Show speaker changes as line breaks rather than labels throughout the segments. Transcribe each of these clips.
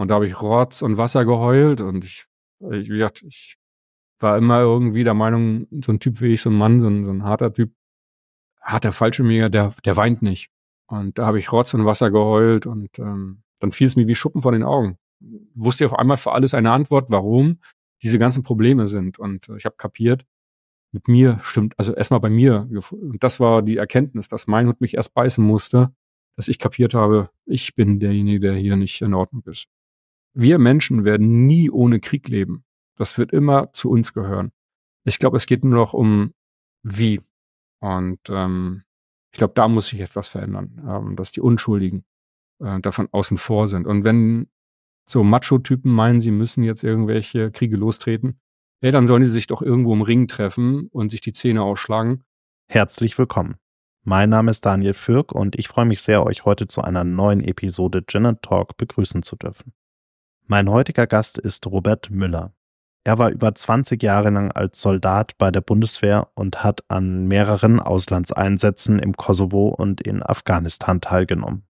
Und da habe ich Rotz und Wasser geheult und ich, ich, wie gesagt, ich war immer irgendwie der Meinung, so ein Typ wie ich, so ein Mann, so ein, so ein harter Typ, harter Fallschirmjäger, der, der weint nicht. Und da habe ich Rotz und Wasser geheult und ähm, dann fiel es mir wie Schuppen von den Augen. Wusste auf einmal für alles eine Antwort, warum diese ganzen Probleme sind. Und äh, ich habe kapiert, mit mir stimmt, also erstmal bei mir. Und das war die Erkenntnis, dass mein Hund mich erst beißen musste, dass ich kapiert habe, ich bin derjenige, der hier nicht in Ordnung ist. Wir Menschen werden nie ohne Krieg leben. Das wird immer zu uns gehören. Ich glaube, es geht nur noch um wie. Und ähm, ich glaube, da muss sich etwas verändern, ähm, dass die Unschuldigen äh, davon außen vor sind. Und wenn so Macho-Typen meinen, sie müssen jetzt irgendwelche Kriege lostreten, ja, dann sollen sie sich doch irgendwo im Ring treffen und sich die Zähne ausschlagen.
Herzlich willkommen. Mein Name ist Daniel Fürk und ich freue mich sehr, euch heute zu einer neuen Episode Gin Talk begrüßen zu dürfen. Mein heutiger Gast ist Robert Müller. Er war über 20 Jahre lang als Soldat bei der Bundeswehr und hat an mehreren Auslandseinsätzen im Kosovo und in Afghanistan teilgenommen.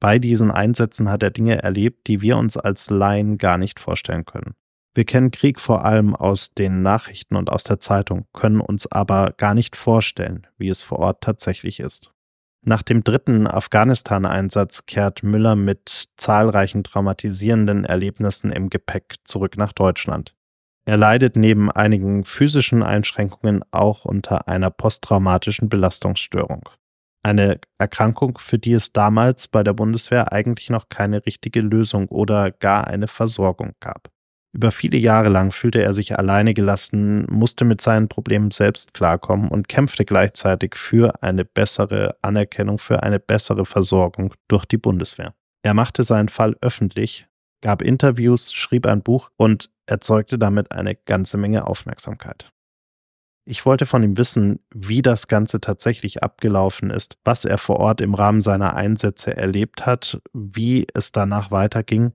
Bei diesen Einsätzen hat er Dinge erlebt, die wir uns als Laien gar nicht vorstellen können. Wir kennen Krieg vor allem aus den Nachrichten und aus der Zeitung, können uns aber gar nicht vorstellen, wie es vor Ort tatsächlich ist. Nach dem dritten Afghanistan-Einsatz kehrt Müller mit zahlreichen traumatisierenden Erlebnissen im Gepäck zurück nach Deutschland. Er leidet neben einigen physischen Einschränkungen auch unter einer posttraumatischen Belastungsstörung. Eine Erkrankung, für die es damals bei der Bundeswehr eigentlich noch keine richtige Lösung oder gar eine Versorgung gab. Über viele Jahre lang fühlte er sich alleine gelassen, musste mit seinen Problemen selbst klarkommen und kämpfte gleichzeitig für eine bessere Anerkennung, für eine bessere Versorgung durch die Bundeswehr. Er machte seinen Fall öffentlich, gab Interviews, schrieb ein Buch und erzeugte damit eine ganze Menge Aufmerksamkeit. Ich wollte von ihm wissen, wie das Ganze tatsächlich abgelaufen ist, was er vor Ort im Rahmen seiner Einsätze erlebt hat, wie es danach weiterging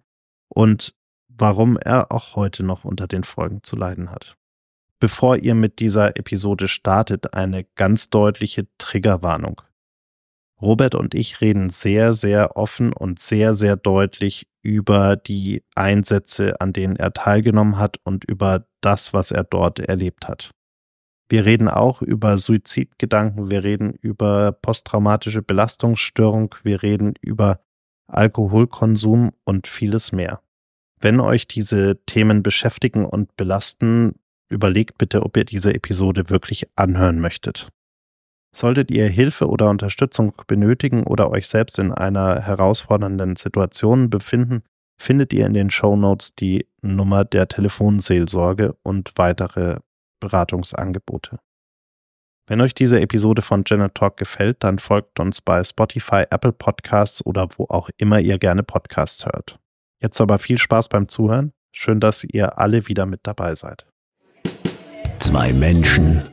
und warum er auch heute noch unter den Folgen zu leiden hat. Bevor ihr mit dieser Episode startet, eine ganz deutliche Triggerwarnung. Robert und ich reden sehr, sehr offen und sehr, sehr deutlich über die Einsätze, an denen er teilgenommen hat und über das, was er dort erlebt hat. Wir reden auch über Suizidgedanken, wir reden über posttraumatische Belastungsstörung, wir reden über Alkoholkonsum und vieles mehr. Wenn euch diese Themen beschäftigen und belasten, überlegt bitte, ob ihr diese Episode wirklich anhören möchtet. Solltet ihr Hilfe oder Unterstützung benötigen oder euch selbst in einer herausfordernden Situation befinden, findet ihr in den Show Notes die Nummer der Telefonseelsorge und weitere Beratungsangebote. Wenn euch diese Episode von Janet Talk gefällt, dann folgt uns bei Spotify, Apple Podcasts oder wo auch immer ihr gerne Podcasts hört. Jetzt aber viel Spaß beim Zuhören. Schön, dass ihr alle wieder mit dabei seid.
Zwei Menschen,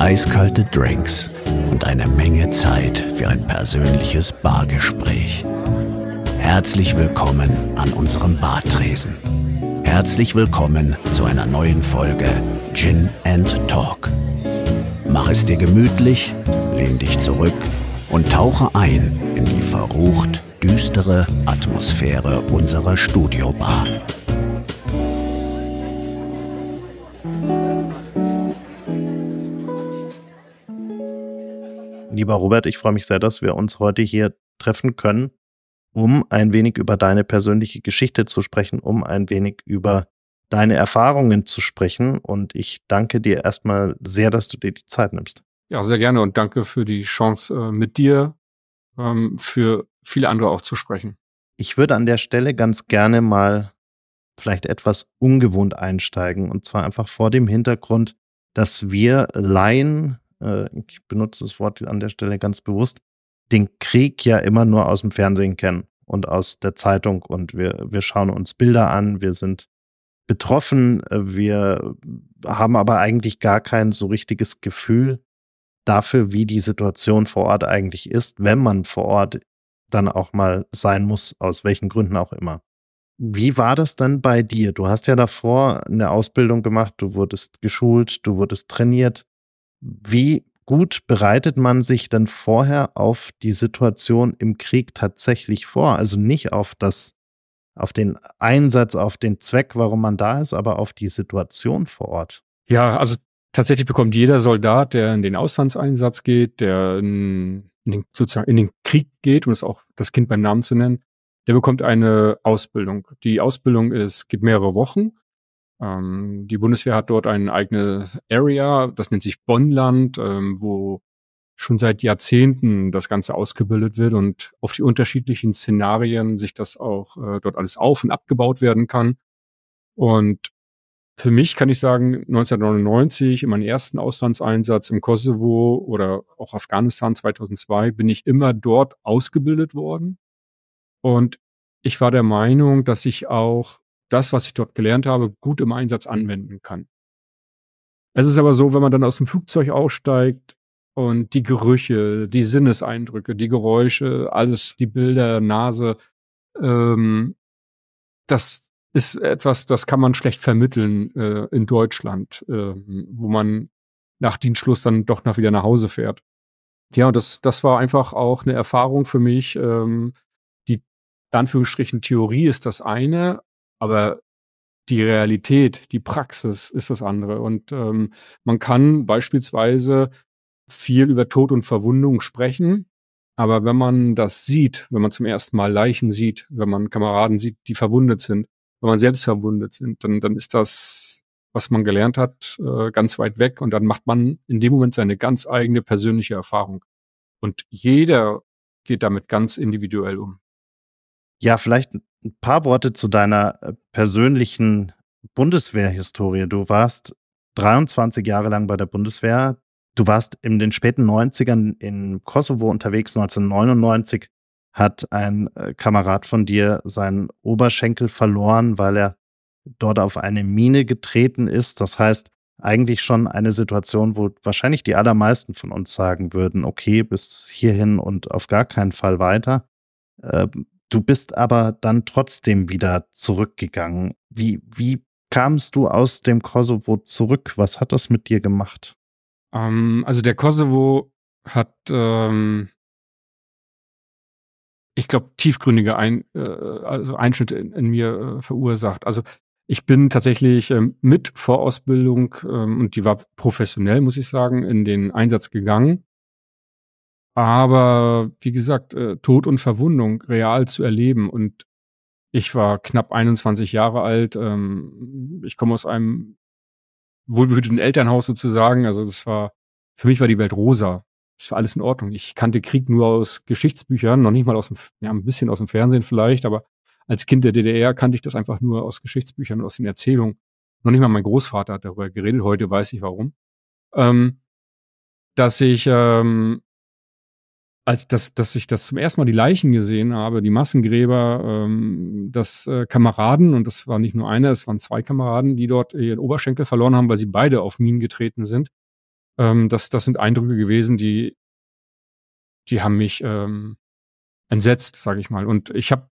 eiskalte Drinks und eine Menge Zeit für ein persönliches Bargespräch. Herzlich willkommen an unserem Bartresen. Herzlich willkommen zu einer neuen Folge Gin and Talk. Mach es dir gemütlich, lehn dich zurück und tauche ein in die verrucht düstere Atmosphäre unserer Studiobar.
Lieber Robert, ich freue mich sehr, dass wir uns heute hier treffen können, um ein wenig über deine persönliche Geschichte zu sprechen, um ein wenig über deine Erfahrungen zu sprechen. Und ich danke dir erstmal sehr, dass du dir die Zeit nimmst.
Ja, sehr gerne und danke für die Chance, äh, mit dir ähm, für viele andere auch zu sprechen.
Ich würde an der Stelle ganz gerne mal vielleicht etwas ungewohnt einsteigen und zwar einfach vor dem Hintergrund, dass wir Laien, äh, ich benutze das Wort an der Stelle ganz bewusst, den Krieg ja immer nur aus dem Fernsehen kennen und aus der Zeitung und wir, wir schauen uns Bilder an, wir sind betroffen, äh, wir haben aber eigentlich gar kein so richtiges Gefühl dafür, wie die Situation vor Ort eigentlich ist, wenn man vor Ort dann auch mal sein muss, aus welchen Gründen auch immer. Wie war das dann bei dir? Du hast ja davor eine Ausbildung gemacht, du wurdest geschult, du wurdest trainiert. Wie gut bereitet man sich denn vorher auf die Situation im Krieg tatsächlich vor? Also nicht auf das auf den Einsatz, auf den Zweck, warum man da ist, aber auf die Situation vor Ort.
Ja, also tatsächlich bekommt jeder Soldat, der in den Auslandseinsatz geht, der in, den, sozusagen in den Krieg geht, um es auch das Kind beim Namen zu nennen, der bekommt eine Ausbildung. Die Ausbildung ist, geht mehrere Wochen. Ähm, die Bundeswehr hat dort ein eigenes Area, das nennt sich Bonnland, ähm, wo schon seit Jahrzehnten das Ganze ausgebildet wird und auf die unterschiedlichen Szenarien sich das auch äh, dort alles auf und abgebaut werden kann. Und für mich kann ich sagen, 1999 in meinem ersten Auslandseinsatz im Kosovo oder auch Afghanistan 2002 bin ich immer dort ausgebildet worden. Und ich war der Meinung, dass ich auch das, was ich dort gelernt habe, gut im Einsatz anwenden kann. Es ist aber so, wenn man dann aus dem Flugzeug aussteigt und die Gerüche, die Sinneseindrücke, die Geräusche, alles, die Bilder, Nase, ähm, das ist etwas, das kann man schlecht vermitteln äh, in Deutschland, äh, wo man nach Dienstschluss dann doch nach wieder nach Hause fährt. Ja, das, das war einfach auch eine Erfahrung für mich. Ähm, die Anführungsstrichen Theorie ist das eine, aber die Realität, die Praxis ist das andere. Und ähm, man kann beispielsweise viel über Tod und Verwundung sprechen, aber wenn man das sieht, wenn man zum ersten Mal Leichen sieht, wenn man Kameraden sieht, die verwundet sind, wenn man selbst verwundet sind, dann, dann ist das, was man gelernt hat, äh, ganz weit weg und dann macht man in dem Moment seine ganz eigene persönliche Erfahrung. Und jeder geht damit ganz individuell um.
Ja, vielleicht ein paar Worte zu deiner äh, persönlichen Bundeswehrhistorie. Du warst 23 Jahre lang bei der Bundeswehr. Du warst in den späten 90ern in Kosovo unterwegs. 1999 hat ein äh, Kamerad von dir seinen Oberschenkel verloren, weil er dort auf eine Mine getreten ist. Das heißt, eigentlich schon eine Situation, wo wahrscheinlich die allermeisten von uns sagen würden, okay, bis hierhin und auf gar keinen Fall weiter. Ähm, Du bist aber dann trotzdem wieder zurückgegangen. Wie, wie kamst du aus dem Kosovo zurück? Was hat das mit dir gemacht?
Ähm, also der Kosovo hat, ähm, ich glaube, tiefgründige Ein, äh, also Einschnitte in, in mir äh, verursacht. Also ich bin tatsächlich ähm, mit Vorausbildung ähm, und die war professionell, muss ich sagen, in den Einsatz gegangen. Aber wie gesagt, äh, Tod und Verwundung real zu erleben. Und ich war knapp 21 Jahre alt. Ähm, ich komme aus einem wohlbehüteten Elternhaus sozusagen. Also das war, für mich war die Welt rosa. Das war alles in Ordnung. Ich kannte Krieg nur aus Geschichtsbüchern, noch nicht mal aus dem, ja, ein bisschen aus dem Fernsehen vielleicht, aber als Kind der DDR kannte ich das einfach nur aus Geschichtsbüchern, aus den Erzählungen. Noch nicht mal mein Großvater hat darüber geredet. Heute weiß ich warum. Ähm, dass ich ähm, als das, dass ich das zum ersten Mal die Leichen gesehen habe, die Massengräber, ähm, dass äh, Kameraden, und das war nicht nur einer, es waren zwei Kameraden, die dort ihren Oberschenkel verloren haben, weil sie beide auf Minen getreten sind. Ähm, das, das sind Eindrücke gewesen, die, die haben mich ähm, entsetzt, sage ich mal. Und ich habe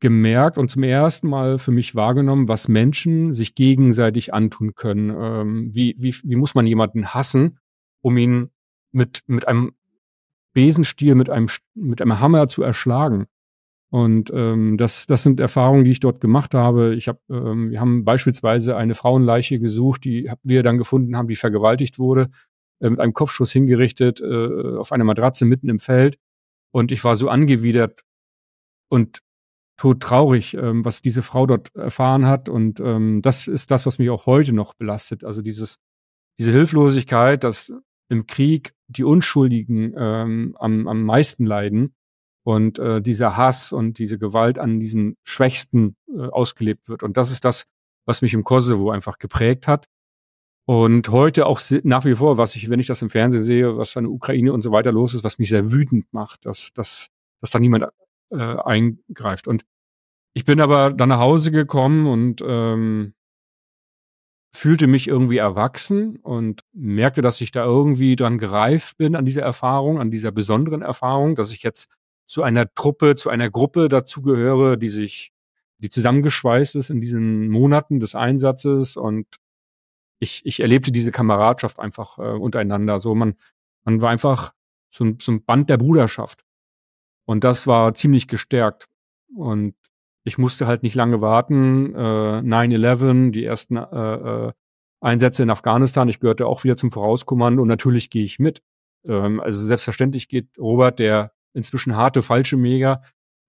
gemerkt und zum ersten Mal für mich wahrgenommen, was Menschen sich gegenseitig antun können. Ähm, wie, wie, wie muss man jemanden hassen, um ihn mit, mit einem Besenstiel mit einem, mit einem Hammer zu erschlagen. Und ähm, das, das sind Erfahrungen, die ich dort gemacht habe. Ich hab, ähm, wir haben beispielsweise eine Frauenleiche gesucht, die wir dann gefunden haben, die vergewaltigt wurde, mit einem Kopfschuss hingerichtet äh, auf einer Matratze mitten im Feld. Und ich war so angewidert und todtraurig, ähm, was diese Frau dort erfahren hat. Und ähm, das ist das, was mich auch heute noch belastet. Also dieses, diese Hilflosigkeit, dass im Krieg die Unschuldigen ähm, am, am meisten leiden und äh, dieser Hass und diese Gewalt an diesen Schwächsten äh, ausgelebt wird. Und das ist das, was mich im Kosovo einfach geprägt hat. Und heute auch nach wie vor, was ich, wenn ich das im Fernsehen sehe, was an der Ukraine und so weiter los ist, was mich sehr wütend macht, dass, dass, dass da niemand äh, eingreift. Und ich bin aber dann nach Hause gekommen und ähm, fühlte mich irgendwie erwachsen und merkte, dass ich da irgendwie dran gereift bin an dieser Erfahrung, an dieser besonderen Erfahrung, dass ich jetzt zu einer Truppe, zu einer Gruppe dazugehöre, die sich, die zusammengeschweißt ist in diesen Monaten des Einsatzes und ich, ich erlebte diese Kameradschaft einfach äh, untereinander. So man, man war einfach so ein, so ein Band der Bruderschaft und das war ziemlich gestärkt und ich musste halt nicht lange warten. Äh, 9-11, die ersten äh, äh, Einsätze in Afghanistan, ich gehörte auch wieder zum Vorauskommando und natürlich gehe ich mit. Ähm, also selbstverständlich geht Robert, der inzwischen harte falsche Mega,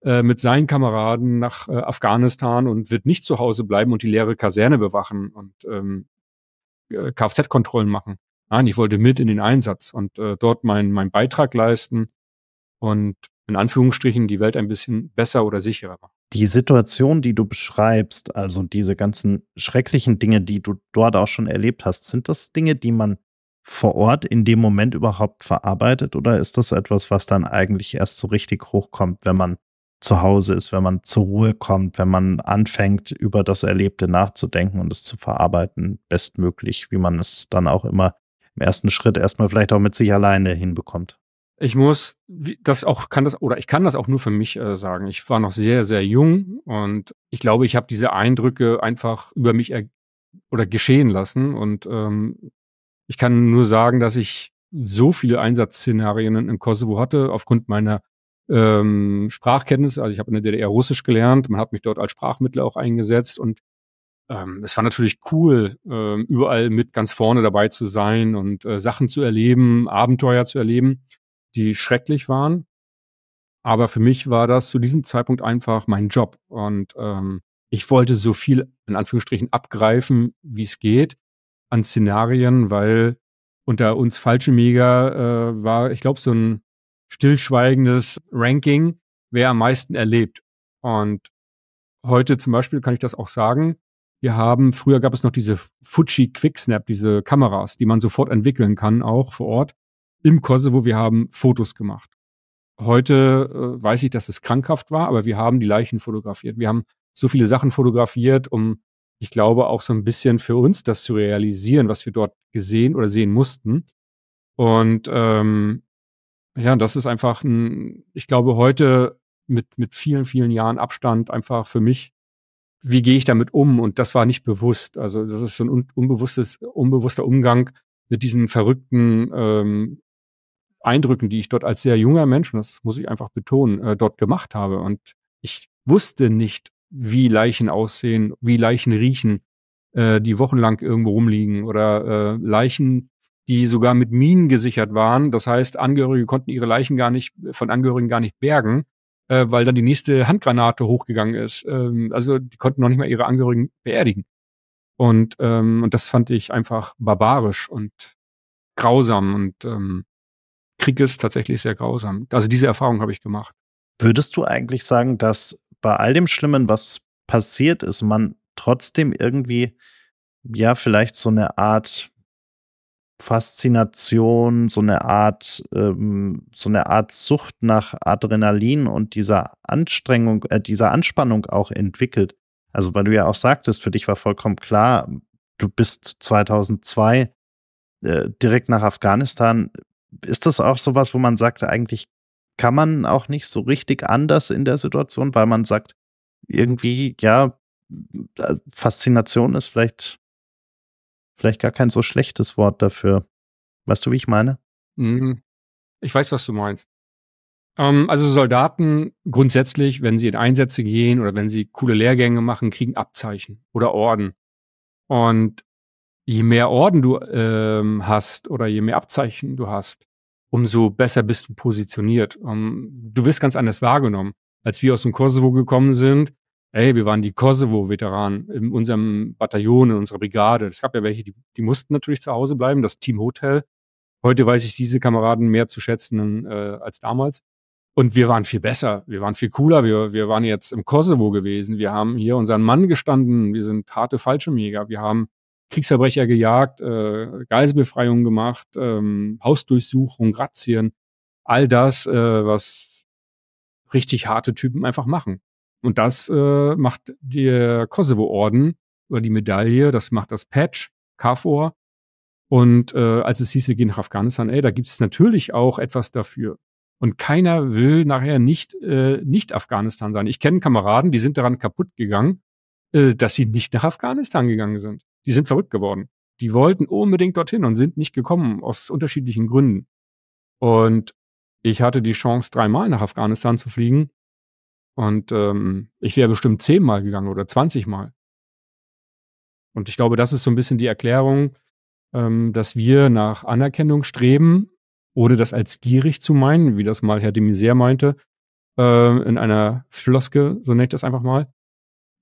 äh, mit seinen Kameraden nach äh, Afghanistan und wird nicht zu Hause bleiben und die leere Kaserne bewachen und ähm, äh, Kfz-Kontrollen machen. Nein, ich wollte mit in den Einsatz und äh, dort meinen mein Beitrag leisten und in Anführungsstrichen die Welt ein bisschen besser oder sicherer machen.
Die Situation, die du beschreibst, also diese ganzen schrecklichen Dinge, die du dort auch schon erlebt hast, sind das Dinge, die man vor Ort in dem Moment überhaupt verarbeitet oder ist das etwas, was dann eigentlich erst so richtig hochkommt, wenn man zu Hause ist, wenn man zur Ruhe kommt, wenn man anfängt, über das Erlebte nachzudenken und es zu verarbeiten, bestmöglich, wie man es dann auch immer im ersten Schritt erstmal vielleicht auch mit sich alleine hinbekommt.
Ich muss das auch kann das oder ich kann das auch nur für mich äh, sagen. Ich war noch sehr sehr jung und ich glaube, ich habe diese Eindrücke einfach über mich oder geschehen lassen und ähm, ich kann nur sagen, dass ich so viele Einsatzszenarien im Kosovo hatte aufgrund meiner ähm, Sprachkenntnisse. Also ich habe in der DDR Russisch gelernt, man hat mich dort als Sprachmittler auch eingesetzt und ähm, es war natürlich cool, ähm, überall mit ganz vorne dabei zu sein und äh, Sachen zu erleben, Abenteuer zu erleben, die schrecklich waren. Aber für mich war das zu diesem Zeitpunkt einfach mein Job und ähm, ich wollte so viel in Anführungsstrichen abgreifen, wie es geht an Szenarien, weil unter uns falsche Mega äh, war, ich glaube, so ein stillschweigendes Ranking, wer am meisten erlebt. Und heute zum Beispiel kann ich das auch sagen. Wir haben, früher gab es noch diese Fuji Quicksnap, diese Kameras, die man sofort entwickeln kann, auch vor Ort. Im Kosovo, wir haben Fotos gemacht. Heute äh, weiß ich, dass es krankhaft war, aber wir haben die Leichen fotografiert. Wir haben so viele Sachen fotografiert, um, ich glaube, auch so ein bisschen für uns das zu realisieren, was wir dort gesehen oder sehen mussten. Und ähm, ja, das ist einfach ein, ich glaube, heute mit, mit vielen, vielen Jahren Abstand einfach für mich, wie gehe ich damit um? Und das war nicht bewusst. Also das ist so ein unbewusstes, unbewusster Umgang mit diesen verrückten ähm, Eindrücken, die ich dort als sehr junger Mensch, das muss ich einfach betonen, äh, dort gemacht habe. Und ich wusste nicht, wie Leichen aussehen, wie Leichen riechen, äh, die wochenlang irgendwo rumliegen oder äh, Leichen, die sogar mit Minen gesichert waren. Das heißt, Angehörige konnten ihre Leichen gar nicht, von Angehörigen gar nicht bergen, äh, weil dann die nächste Handgranate hochgegangen ist. Ähm, also die konnten noch nicht mal ihre Angehörigen beerdigen. Und, ähm, und das fand ich einfach barbarisch und grausam und ähm, Krieg ist tatsächlich sehr grausam. Also diese Erfahrung habe ich gemacht.
Würdest du eigentlich sagen, dass bei all dem Schlimmen, was passiert ist, man trotzdem irgendwie ja vielleicht so eine Art Faszination, so eine Art, ähm, so eine Art Sucht nach Adrenalin und dieser Anstrengung, äh, dieser Anspannung auch entwickelt. Also, weil du ja auch sagtest, für dich war vollkommen klar, du bist 2002 äh, direkt nach Afghanistan. Ist das auch sowas, wo man sagt, eigentlich kann man auch nicht so richtig anders in der Situation, weil man sagt, irgendwie, ja, äh, Faszination ist vielleicht vielleicht gar kein so schlechtes Wort dafür. Weißt du, wie ich meine?
Mhm. Ich weiß, was du meinst. Ähm, also Soldaten grundsätzlich, wenn sie in Einsätze gehen oder wenn sie coole Lehrgänge machen, kriegen Abzeichen oder Orden. Und je mehr Orden du ähm, hast oder je mehr Abzeichen du hast, umso besser bist du positioniert. Um, ähm, du wirst ganz anders wahrgenommen. Als wir aus dem Kosovo gekommen sind, ey, wir waren die Kosovo-Veteranen in unserem Bataillon, in unserer Brigade. Es gab ja welche, die, die mussten natürlich zu Hause bleiben, das Team Hotel. Heute weiß ich diese Kameraden mehr zu schätzen äh, als damals. Und wir waren viel besser, wir waren viel cooler, wir, wir waren jetzt im Kosovo gewesen, wir haben hier unseren Mann gestanden, wir sind harte Fallschirmjäger, wir haben Kriegsverbrecher gejagt, äh, Geiselbefreiungen gemacht, ähm, Hausdurchsuchung, Razzien, all das, äh, was richtig harte Typen einfach machen. Und das äh, macht der Kosovo-Orden oder die Medaille, das macht das Patch, KFOR. Und äh, als es hieß, wir gehen nach Afghanistan, ey, da gibt es natürlich auch etwas dafür. Und keiner will nachher nicht, äh, nicht Afghanistan sein. Ich kenne Kameraden, die sind daran kaputt gegangen, äh, dass sie nicht nach Afghanistan gegangen sind. Die sind verrückt geworden. Die wollten unbedingt dorthin und sind nicht gekommen aus unterschiedlichen Gründen. Und ich hatte die Chance, dreimal nach Afghanistan zu fliegen Und ähm, ich wäre bestimmt zehnmal gegangen oder zwanzigmal. Und ich glaube, das ist so ein bisschen die Erklärung, ähm, dass wir nach Anerkennung streben, ohne das als gierig zu meinen, wie das mal Herr de Maizière meinte, äh, in einer Floske, so nenne ich das einfach mal.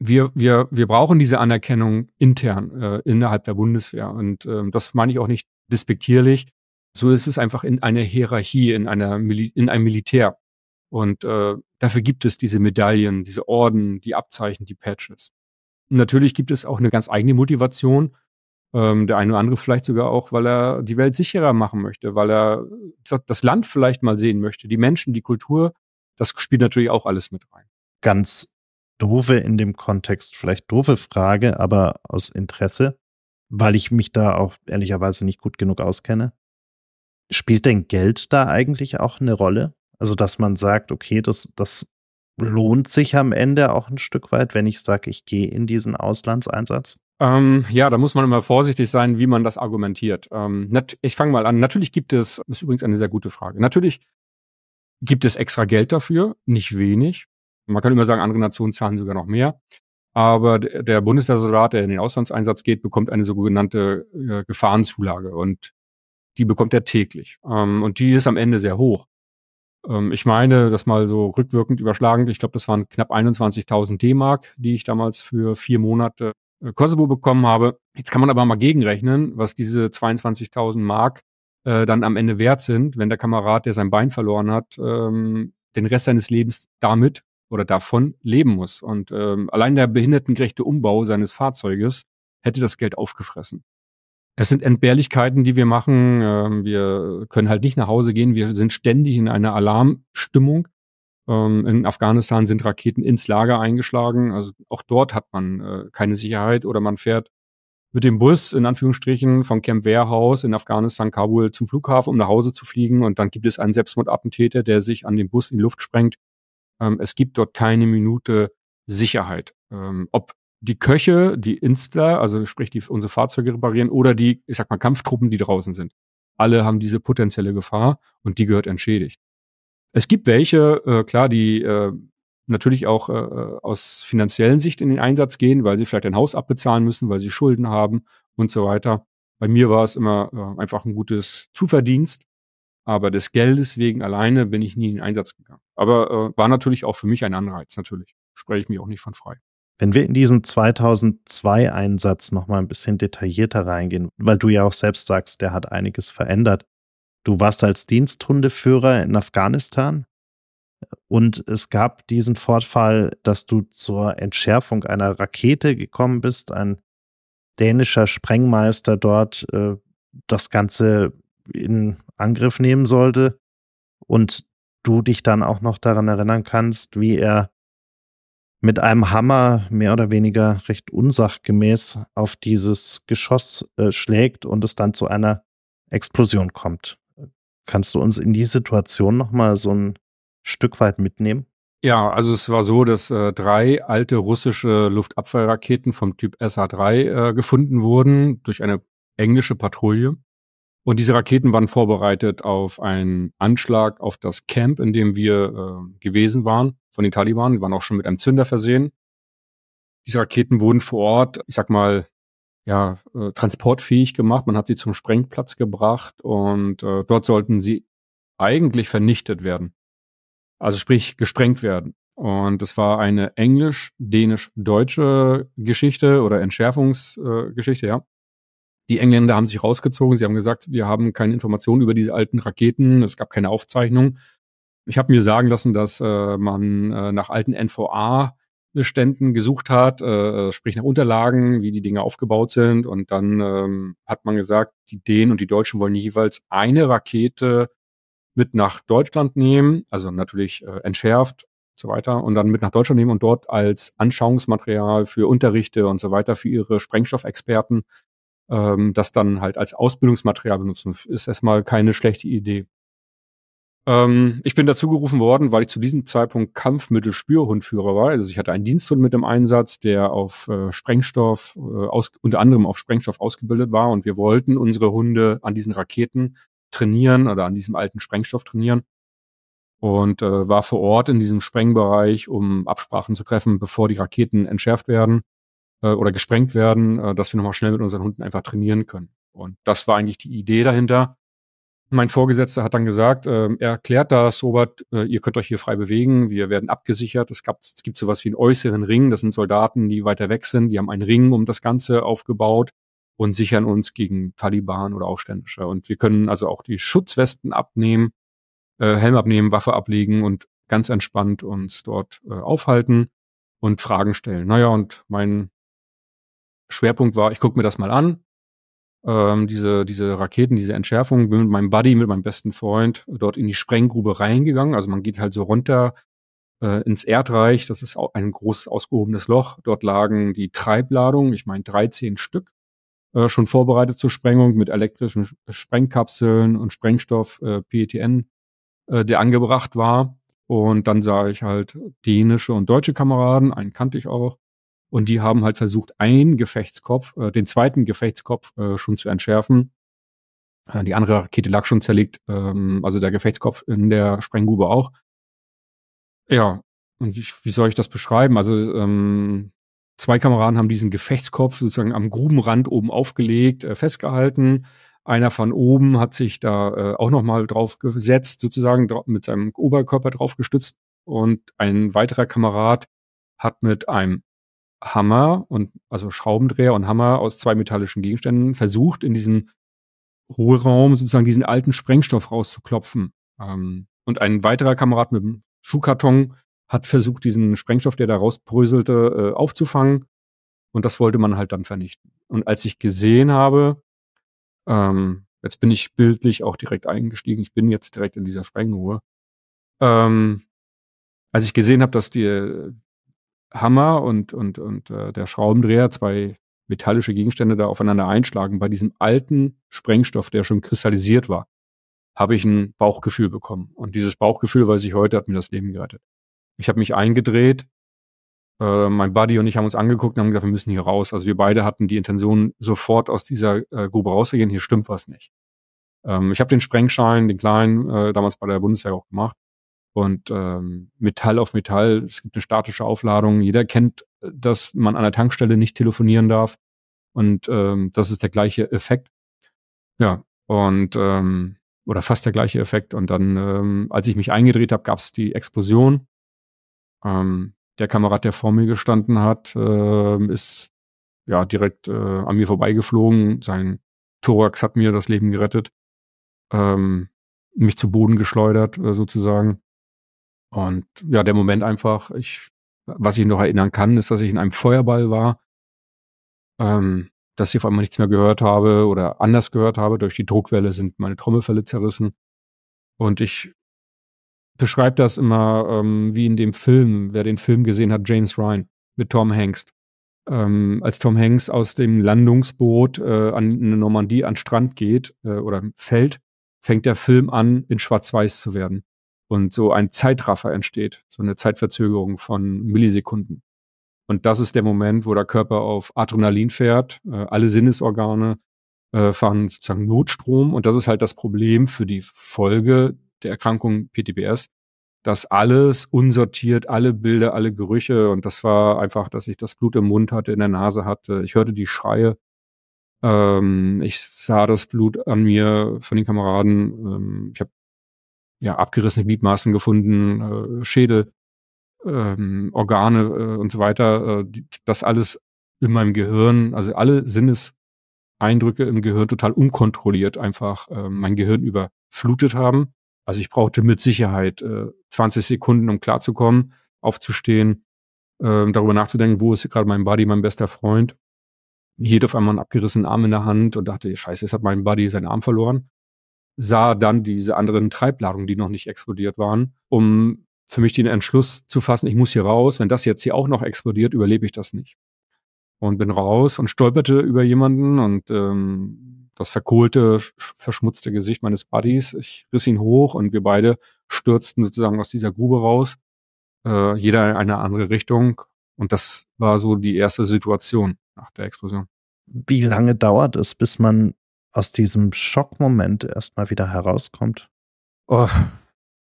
Wir, wir, wir brauchen diese Anerkennung intern, äh, innerhalb der Bundeswehr. Und ähm, das meine ich auch nicht despektierlich. So ist es einfach in einer Hierarchie, in einer Mil in einem Militär. Und äh, dafür gibt es diese Medaillen, diese Orden, die Abzeichen, die Patches. Und natürlich gibt es auch eine ganz eigene Motivation. Ähm, der eine oder andere vielleicht sogar auch, weil er die Welt sicherer machen möchte, weil er das Land vielleicht mal sehen möchte, die Menschen, die Kultur. Das spielt natürlich auch alles mit rein.
Ganz doofe in dem Kontext, vielleicht doofe Frage, aber aus Interesse, weil ich mich da auch ehrlicherweise nicht gut genug auskenne. Spielt denn Geld da eigentlich auch eine Rolle? Also, dass man sagt, okay, das, das lohnt sich am Ende auch ein Stück weit, wenn ich sage, ich gehe in diesen Auslandseinsatz?
Ähm, ja, da muss man immer vorsichtig sein, wie man das argumentiert. Ähm, ich fange mal an. Natürlich gibt es, das ist übrigens eine sehr gute Frage. Natürlich gibt es extra Geld dafür, nicht wenig. Man kann immer sagen, andere Nationen zahlen sogar noch mehr. Aber der Bundeswehrsoldat, der in den Auslandseinsatz geht, bekommt eine sogenannte äh, Gefahrenzulage und die bekommt er täglich. Ähm, und die ist am Ende sehr hoch. Ähm, ich meine, das mal so rückwirkend überschlagend, ich glaube, das waren knapp 21.000 D-Mark, die ich damals für vier Monate äh, Kosovo bekommen habe. Jetzt kann man aber mal gegenrechnen, was diese 22.000 Mark äh, dann am Ende wert sind, wenn der Kamerad, der sein Bein verloren hat, ähm, den Rest seines Lebens damit oder davon leben muss. Und ähm, allein der behindertengerechte Umbau seines Fahrzeuges hätte das Geld aufgefressen. Es sind Entbehrlichkeiten, die wir machen. Ähm, wir können halt nicht nach Hause gehen. Wir sind ständig in einer Alarmstimmung. Ähm, in Afghanistan sind Raketen ins Lager eingeschlagen. Also auch dort hat man äh, keine Sicherheit oder man fährt mit dem Bus in Anführungsstrichen von Camp Warehouse in Afghanistan, Kabul zum Flughafen, um nach Hause zu fliegen. Und dann gibt es einen Selbstmordattentäter, der sich an den Bus in die Luft sprengt. Ähm, es gibt dort keine Minute Sicherheit. ob die Köche, die Instler, also sprich die unsere Fahrzeuge reparieren, oder die, ich sag mal, Kampftruppen, die draußen sind. Alle haben diese potenzielle Gefahr und die gehört entschädigt. Es gibt welche, äh, klar, die äh, natürlich auch äh, aus finanziellen Sicht in den Einsatz gehen, weil sie vielleicht ein Haus abbezahlen müssen, weil sie Schulden haben und so weiter. Bei mir war es immer äh, einfach ein gutes Zuverdienst, aber des Geldes wegen alleine bin ich nie in den Einsatz gegangen. Aber äh, war natürlich auch für mich ein Anreiz, natürlich. Spreche ich mich auch nicht von frei.
Wenn wir in diesen 2002-Einsatz nochmal ein bisschen detaillierter reingehen, weil du ja auch selbst sagst, der hat einiges verändert. Du warst als Diensthundeführer in Afghanistan und es gab diesen Vorfall, dass du zur Entschärfung einer Rakete gekommen bist. Ein dänischer Sprengmeister dort äh, das Ganze in Angriff nehmen sollte und du dich dann auch noch daran erinnern kannst, wie er mit einem Hammer mehr oder weniger recht unsachgemäß auf dieses Geschoss äh, schlägt und es dann zu einer Explosion kommt. Kannst du uns in die Situation nochmal so ein Stück weit mitnehmen?
Ja, also es war so, dass äh, drei alte russische Luftabwehrraketen vom Typ SA-3 äh, gefunden wurden durch eine englische Patrouille. Und diese Raketen waren vorbereitet auf einen Anschlag auf das Camp, in dem wir äh, gewesen waren von den Taliban. Die waren auch schon mit einem Zünder versehen. Diese Raketen wurden vor Ort, ich sag mal, ja, äh, transportfähig gemacht. Man hat sie zum Sprengplatz gebracht und äh, dort sollten sie eigentlich vernichtet werden. Also sprich gesprengt werden. Und es war eine englisch-dänisch-deutsche Geschichte oder Entschärfungsgeschichte, äh, ja. Die Engländer haben sich rausgezogen. Sie haben gesagt, wir haben keine Informationen über diese alten Raketen. Es gab keine Aufzeichnung. Ich habe mir sagen lassen, dass äh, man äh, nach alten NVA-Beständen gesucht hat, äh, äh, sprich nach Unterlagen, wie die Dinge aufgebaut sind. Und dann ähm, hat man gesagt, die Dänen und die Deutschen wollen jeweils eine Rakete mit nach Deutschland nehmen, also natürlich äh, entschärft und so weiter, und dann mit nach Deutschland nehmen und dort als Anschauungsmaterial für Unterrichte und so weiter für ihre Sprengstoffexperten ähm, das dann halt als Ausbildungsmaterial benutzen. Ist erstmal keine schlechte Idee. Ähm, ich bin dazu gerufen worden, weil ich zu diesem Zeitpunkt Kampfmittelspürhundführer war. Also ich hatte einen Diensthund mit im Einsatz, der auf äh, Sprengstoff, äh, aus, unter anderem auf Sprengstoff ausgebildet war. Und wir wollten unsere Hunde an diesen Raketen trainieren oder an diesem alten Sprengstoff trainieren. und äh, war vor Ort in diesem Sprengbereich, um Absprachen zu treffen, bevor die Raketen entschärft werden äh, oder gesprengt werden, äh, dass wir nochmal schnell mit unseren Hunden einfach trainieren können. Und das war eigentlich die Idee dahinter. Mein Vorgesetzter hat dann gesagt, äh, er erklärt das, Robert, äh, ihr könnt euch hier frei bewegen, wir werden abgesichert. Es, gab, es gibt sowas wie einen äußeren Ring, das sind Soldaten, die weiter weg sind, die haben einen Ring um das Ganze aufgebaut und sichern uns gegen Taliban oder Aufständische. Und wir können also auch die Schutzwesten abnehmen äh, Helm abnehmen, Waffe ablegen und ganz entspannt uns dort äh, aufhalten und Fragen stellen. Naja, und mein Schwerpunkt war, ich gucke mir das mal an. Ähm, diese, diese Raketen, diese Entschärfung, bin mit meinem Buddy, mit meinem besten Freund dort in die Sprenggrube reingegangen. Also man geht halt so runter äh, ins Erdreich. Das ist auch ein groß ausgehobenes Loch. Dort lagen die Treibladungen, ich meine 13 Stück, äh, schon vorbereitet zur Sprengung mit elektrischen Sprengkapseln und Sprengstoff, äh, PETN äh, der angebracht war. Und dann sah ich halt dänische und deutsche Kameraden, einen kannte ich auch. Und die haben halt versucht, einen Gefechtskopf, äh, den zweiten Gefechtskopf äh, schon zu entschärfen. Äh, die andere Rakete lag schon zerlegt, ähm, also der Gefechtskopf in der Sprenggrube auch. Ja, und wie, wie soll ich das beschreiben? Also ähm, zwei Kameraden haben diesen Gefechtskopf sozusagen am Grubenrand oben aufgelegt, äh, festgehalten. Einer von oben hat sich da äh, auch nochmal drauf gesetzt, sozusagen mit seinem Oberkörper drauf gestützt. Und ein weiterer Kamerad hat mit einem Hammer und also Schraubendreher und Hammer aus zwei metallischen Gegenständen versucht, in diesen Hohlraum sozusagen diesen alten Sprengstoff rauszuklopfen. Ähm, und ein weiterer Kamerad mit dem Schuhkarton hat versucht, diesen Sprengstoff, der da rausbröselte, äh, aufzufangen. Und das wollte man halt dann vernichten. Und als ich gesehen habe, ähm, jetzt bin ich bildlich auch direkt eingestiegen. Ich bin jetzt direkt in dieser Sprengruhe. Ähm, als ich gesehen habe, dass die Hammer und, und, und äh, der Schraubendreher, zwei metallische Gegenstände da aufeinander einschlagen, bei diesem alten Sprengstoff, der schon kristallisiert war, habe ich ein Bauchgefühl bekommen. Und dieses Bauchgefühl, weiß ich heute, hat mir das Leben gerettet. Ich habe mich eingedreht, äh, mein Buddy und ich haben uns angeguckt und haben gesagt, wir müssen hier raus. Also wir beide hatten die Intention, sofort aus dieser äh, Grube rauszugehen. Hier stimmt was nicht. Ähm, ich habe den Sprengschein, den kleinen, äh, damals bei der Bundeswehr auch gemacht. Und ähm, Metall auf Metall, es gibt eine statische Aufladung. Jeder kennt, dass man an der Tankstelle nicht telefonieren darf. Und ähm, das ist der gleiche Effekt. Ja, und ähm, oder fast der gleiche Effekt. Und dann, ähm, als ich mich eingedreht habe, gab es die Explosion. Ähm, der Kamerad, der vor mir gestanden hat, äh, ist ja direkt äh, an mir vorbeigeflogen. Sein Thorax hat mir das Leben gerettet, ähm, mich zu Boden geschleudert äh, sozusagen. Und ja, der Moment einfach, ich, was ich noch erinnern kann, ist, dass ich in einem Feuerball war, ähm, dass ich auf einmal nichts mehr gehört habe oder anders gehört habe. Durch die Druckwelle sind meine Trommelfälle zerrissen. Und ich beschreibt das immer ähm, wie in dem Film, wer den Film gesehen hat, James Ryan mit Tom Hanks. Ähm, als Tom Hanks aus dem Landungsboot äh, an eine Normandie an Strand geht äh, oder fällt, fängt der Film an, in Schwarz-Weiß zu werden. Und so ein Zeitraffer entsteht, so eine Zeitverzögerung von Millisekunden. Und das ist der Moment, wo der Körper auf Adrenalin fährt, äh, alle Sinnesorgane äh, fahren sozusagen Notstrom. Und das ist halt das Problem für die Folge der Erkrankung PTBS, dass alles unsortiert, alle Bilder, alle Gerüche und das war einfach, dass ich das Blut im Mund hatte, in der Nase hatte. Ich hörte die Schreie. Ähm, ich sah das Blut an mir von den Kameraden. Ähm, ich habe ja abgerissene Gliedmaßen gefunden, äh, Schädel, ähm, Organe äh, und so weiter. Äh, das alles in meinem Gehirn, also alle Sinneseindrücke im Gehirn total unkontrolliert einfach äh, mein Gehirn überflutet haben. Also ich brauchte mit Sicherheit äh, 20 Sekunden, um klarzukommen, aufzustehen, äh, darüber nachzudenken, wo ist gerade mein Buddy, mein bester Freund. Jeder auf einmal einen abgerissenen Arm in der Hand und dachte, scheiße, jetzt hat mein Buddy seinen Arm verloren. Sah dann diese anderen Treibladungen, die noch nicht explodiert waren, um für mich den Entschluss zu fassen, ich muss hier raus. Wenn das jetzt hier auch noch explodiert, überlebe ich das nicht. Und bin raus und stolperte über jemanden und ähm, das verkohlte, verschmutzte Gesicht meines Buddies. Ich riss ihn hoch und wir beide stürzten sozusagen aus dieser Grube raus. Äh, jeder in eine andere Richtung. Und das war so die erste Situation nach der Explosion.
Wie lange dauert es, bis man aus diesem Schockmoment erstmal wieder herauskommt?
Oh,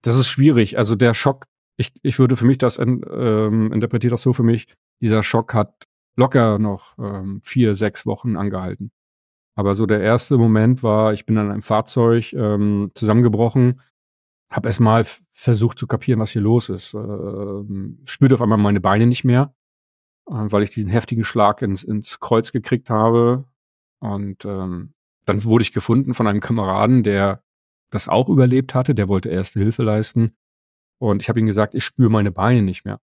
das ist schwierig. Also der Schock, ich, ich würde für mich das ähm, interpretiere das so für mich, dieser Schock hat locker noch ähm, vier, sechs Wochen angehalten. Aber so der erste Moment war, ich bin an einem Fahrzeug ähm, zusammengebrochen, habe erst mal versucht zu kapieren, was hier los ist. Ähm, spürte auf einmal meine Beine nicht mehr, äh, weil ich diesen heftigen Schlag ins, ins Kreuz gekriegt habe. Und ähm, dann wurde ich gefunden von einem Kameraden, der das auch überlebt hatte. Der wollte erste Hilfe leisten. Und ich habe ihm gesagt, ich spüre meine Beine nicht mehr.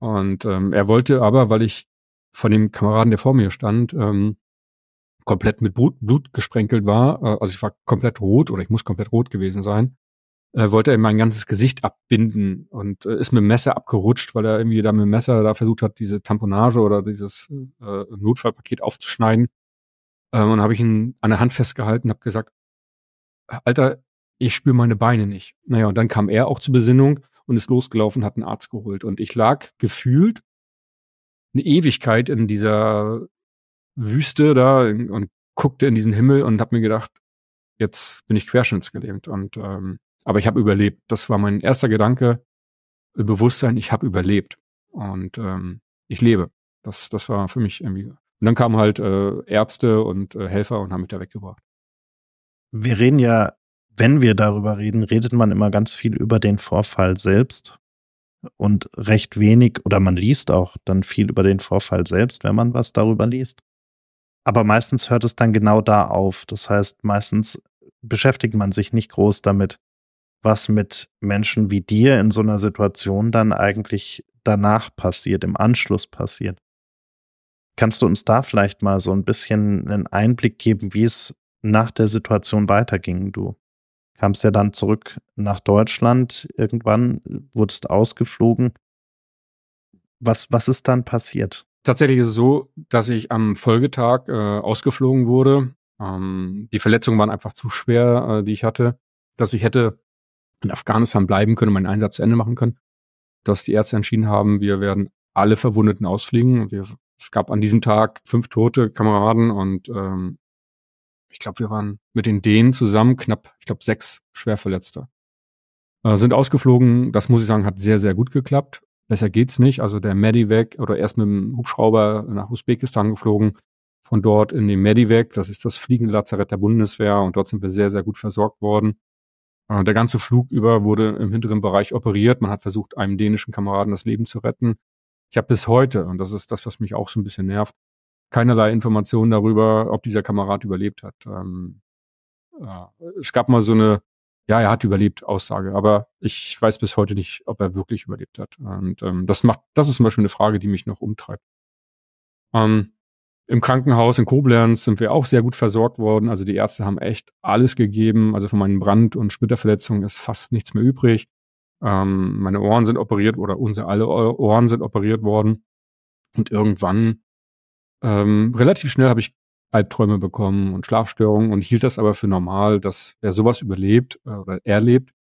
Und ähm, er wollte aber, weil ich von dem Kameraden, der vor mir stand, ähm, komplett mit Blut, Blut gesprenkelt war, äh, also ich war komplett rot oder ich muss komplett rot gewesen sein, äh, wollte er mein ganzes Gesicht abbinden und äh, ist mit dem Messer abgerutscht, weil er irgendwie da mit dem Messer da versucht hat, diese Tamponage oder dieses äh, Notfallpaket aufzuschneiden. Ähm, und habe ich ihn an der Hand festgehalten, habe gesagt, Alter, ich spüre meine Beine nicht. Naja, und dann kam er auch zur Besinnung und ist losgelaufen, hat einen Arzt geholt. Und ich lag gefühlt eine Ewigkeit in dieser Wüste da und guckte in diesen Himmel und habe mir gedacht, jetzt bin ich querschnittsgelähmt. Und ähm, aber ich habe überlebt. Das war mein erster Gedanke, Bewusstsein, ich habe überlebt. Und ähm, ich lebe. Das, das war für mich irgendwie. Und dann kamen halt äh, Ärzte und äh, Helfer und haben mich da weggebracht.
Wir reden ja, wenn wir darüber reden, redet man immer ganz viel über den Vorfall selbst und recht wenig oder man liest auch dann viel über den Vorfall selbst, wenn man was darüber liest. Aber meistens hört es dann genau da auf. Das heißt, meistens beschäftigt man sich nicht groß damit, was mit Menschen wie dir in so einer Situation dann eigentlich danach passiert, im Anschluss passiert. Kannst du uns da vielleicht mal so ein bisschen einen Einblick geben, wie es nach der Situation weiterging? Du kamst ja dann zurück nach Deutschland irgendwann, wurdest ausgeflogen. Was, was ist dann passiert?
Tatsächlich ist es so, dass ich am Folgetag äh, ausgeflogen wurde. Ähm, die Verletzungen waren einfach zu schwer, äh, die ich hatte, dass ich hätte in Afghanistan bleiben können, meinen Einsatz zu Ende machen können. Dass die Ärzte entschieden haben, wir werden alle Verwundeten ausfliegen. Wir, es gab an diesem Tag fünf tote Kameraden und ähm, ich glaube, wir waren mit den Dänen zusammen knapp, ich glaube, sechs Schwerverletzte. Äh, sind ausgeflogen, das muss ich sagen, hat sehr, sehr gut geklappt. Besser geht's nicht. Also der Medivac oder erst mit dem Hubschrauber nach Usbekistan geflogen, von dort in den Medivac, das ist das Fliegenlazarett der Bundeswehr und dort sind wir sehr, sehr gut versorgt worden. Äh, der ganze Flug über wurde im hinteren Bereich operiert. Man hat versucht, einem dänischen Kameraden das Leben zu retten. Ich habe bis heute, und das ist das, was mich auch so ein bisschen nervt, keinerlei Informationen darüber, ob dieser Kamerad überlebt hat. Ähm, äh, es gab mal so eine, ja, er hat überlebt, Aussage, aber ich weiß bis heute nicht, ob er wirklich überlebt hat. Und ähm, das macht, das ist zum Beispiel eine Frage, die mich noch umtreibt. Ähm, im Krankenhaus in Koblenz sind wir auch sehr gut versorgt worden. Also die Ärzte haben echt alles gegeben. Also von meinen Brand- und Splitterverletzungen ist fast nichts mehr übrig. Ähm, meine Ohren sind operiert oder unsere alle Ohren sind operiert worden. Und irgendwann, ähm, relativ schnell habe ich Albträume bekommen und Schlafstörungen und hielt das aber für normal, dass wer sowas überlebt äh, oder erlebt,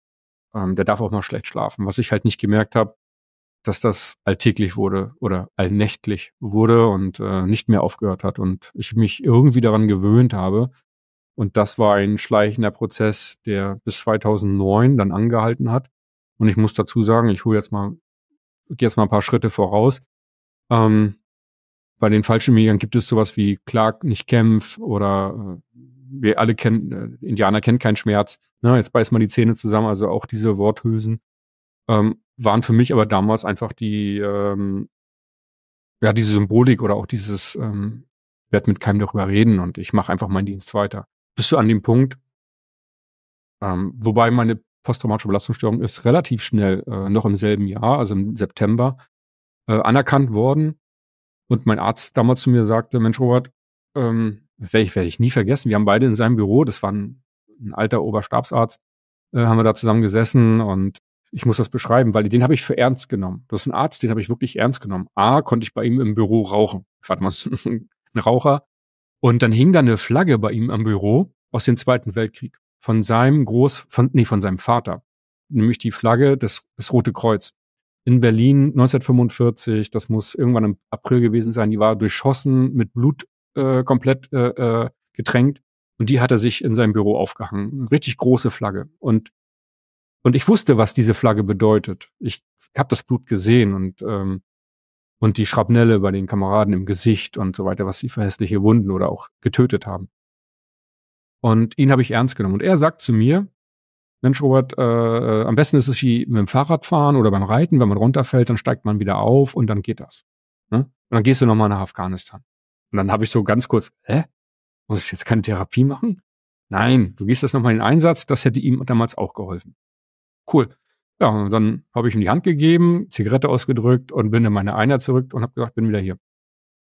ähm, der darf auch mal schlecht schlafen. Was ich halt nicht gemerkt habe, dass das alltäglich wurde oder allnächtlich wurde und äh, nicht mehr aufgehört hat und ich mich irgendwie daran gewöhnt habe. Und das war ein schleichender Prozess, der bis 2009 dann angehalten hat. Und ich muss dazu sagen, ich hole jetzt mal, gehe jetzt mal ein paar Schritte voraus. Ähm, bei den Fallschirmjägern gibt es sowas wie Clark nicht kämpf oder äh, wir alle kennen, äh, Indianer kennen keinen Schmerz. Ne? Jetzt beißt man die Zähne zusammen, also auch diese Worthülsen. Ähm, waren für mich aber damals einfach die, ähm, ja, diese Symbolik oder auch dieses, ähm, werd mit keinem darüber reden und ich mache einfach meinen Dienst weiter. Bist du an dem Punkt, ähm, wobei meine posttraumatische Belastungsstörung ist relativ schnell, äh, noch im selben Jahr, also im September, äh, anerkannt worden. Und mein Arzt damals zu mir sagte, Mensch, Robert, ähm, werde ich, werd ich nie vergessen. Wir haben beide in seinem Büro, das war ein, ein alter Oberstabsarzt, äh, haben wir da zusammen gesessen und ich muss das beschreiben, weil den habe ich für ernst genommen. Das ist ein Arzt, den habe ich wirklich ernst genommen. A, konnte ich bei ihm im Büro rauchen. Ich war damals ein Raucher. Und dann hing da eine Flagge bei ihm am Büro aus dem Zweiten Weltkrieg. Von seinem Groß, von, nee, von seinem Vater. Nämlich die Flagge des, des Rote Kreuz. In Berlin 1945, das muss irgendwann im April gewesen sein, die war durchschossen, mit Blut äh, komplett äh, äh, getränkt. Und die hat er sich in seinem Büro aufgehangen. Eine richtig große Flagge. Und Und ich wusste, was diese Flagge bedeutet. Ich habe das Blut gesehen und ähm, und die Schrapnelle bei den Kameraden im Gesicht und so weiter, was sie für hässliche Wunden oder auch getötet haben. Und ihn habe ich ernst genommen. Und er sagt zu mir, Mensch, Robert, äh, äh, am besten ist es wie mit dem Fahrradfahren oder beim Reiten, wenn man runterfällt, dann steigt man wieder auf und dann geht das. Ne? Und dann gehst du nochmal nach Afghanistan. Und dann habe ich so ganz kurz, hä? Muss ich jetzt keine Therapie machen? Nein, du gehst das nochmal in den Einsatz, das hätte ihm damals auch geholfen. Cool. Ja, und dann habe ich ihm die Hand gegeben, Zigarette ausgedrückt und bin in meine Einheit zurück und habe gesagt, bin wieder hier.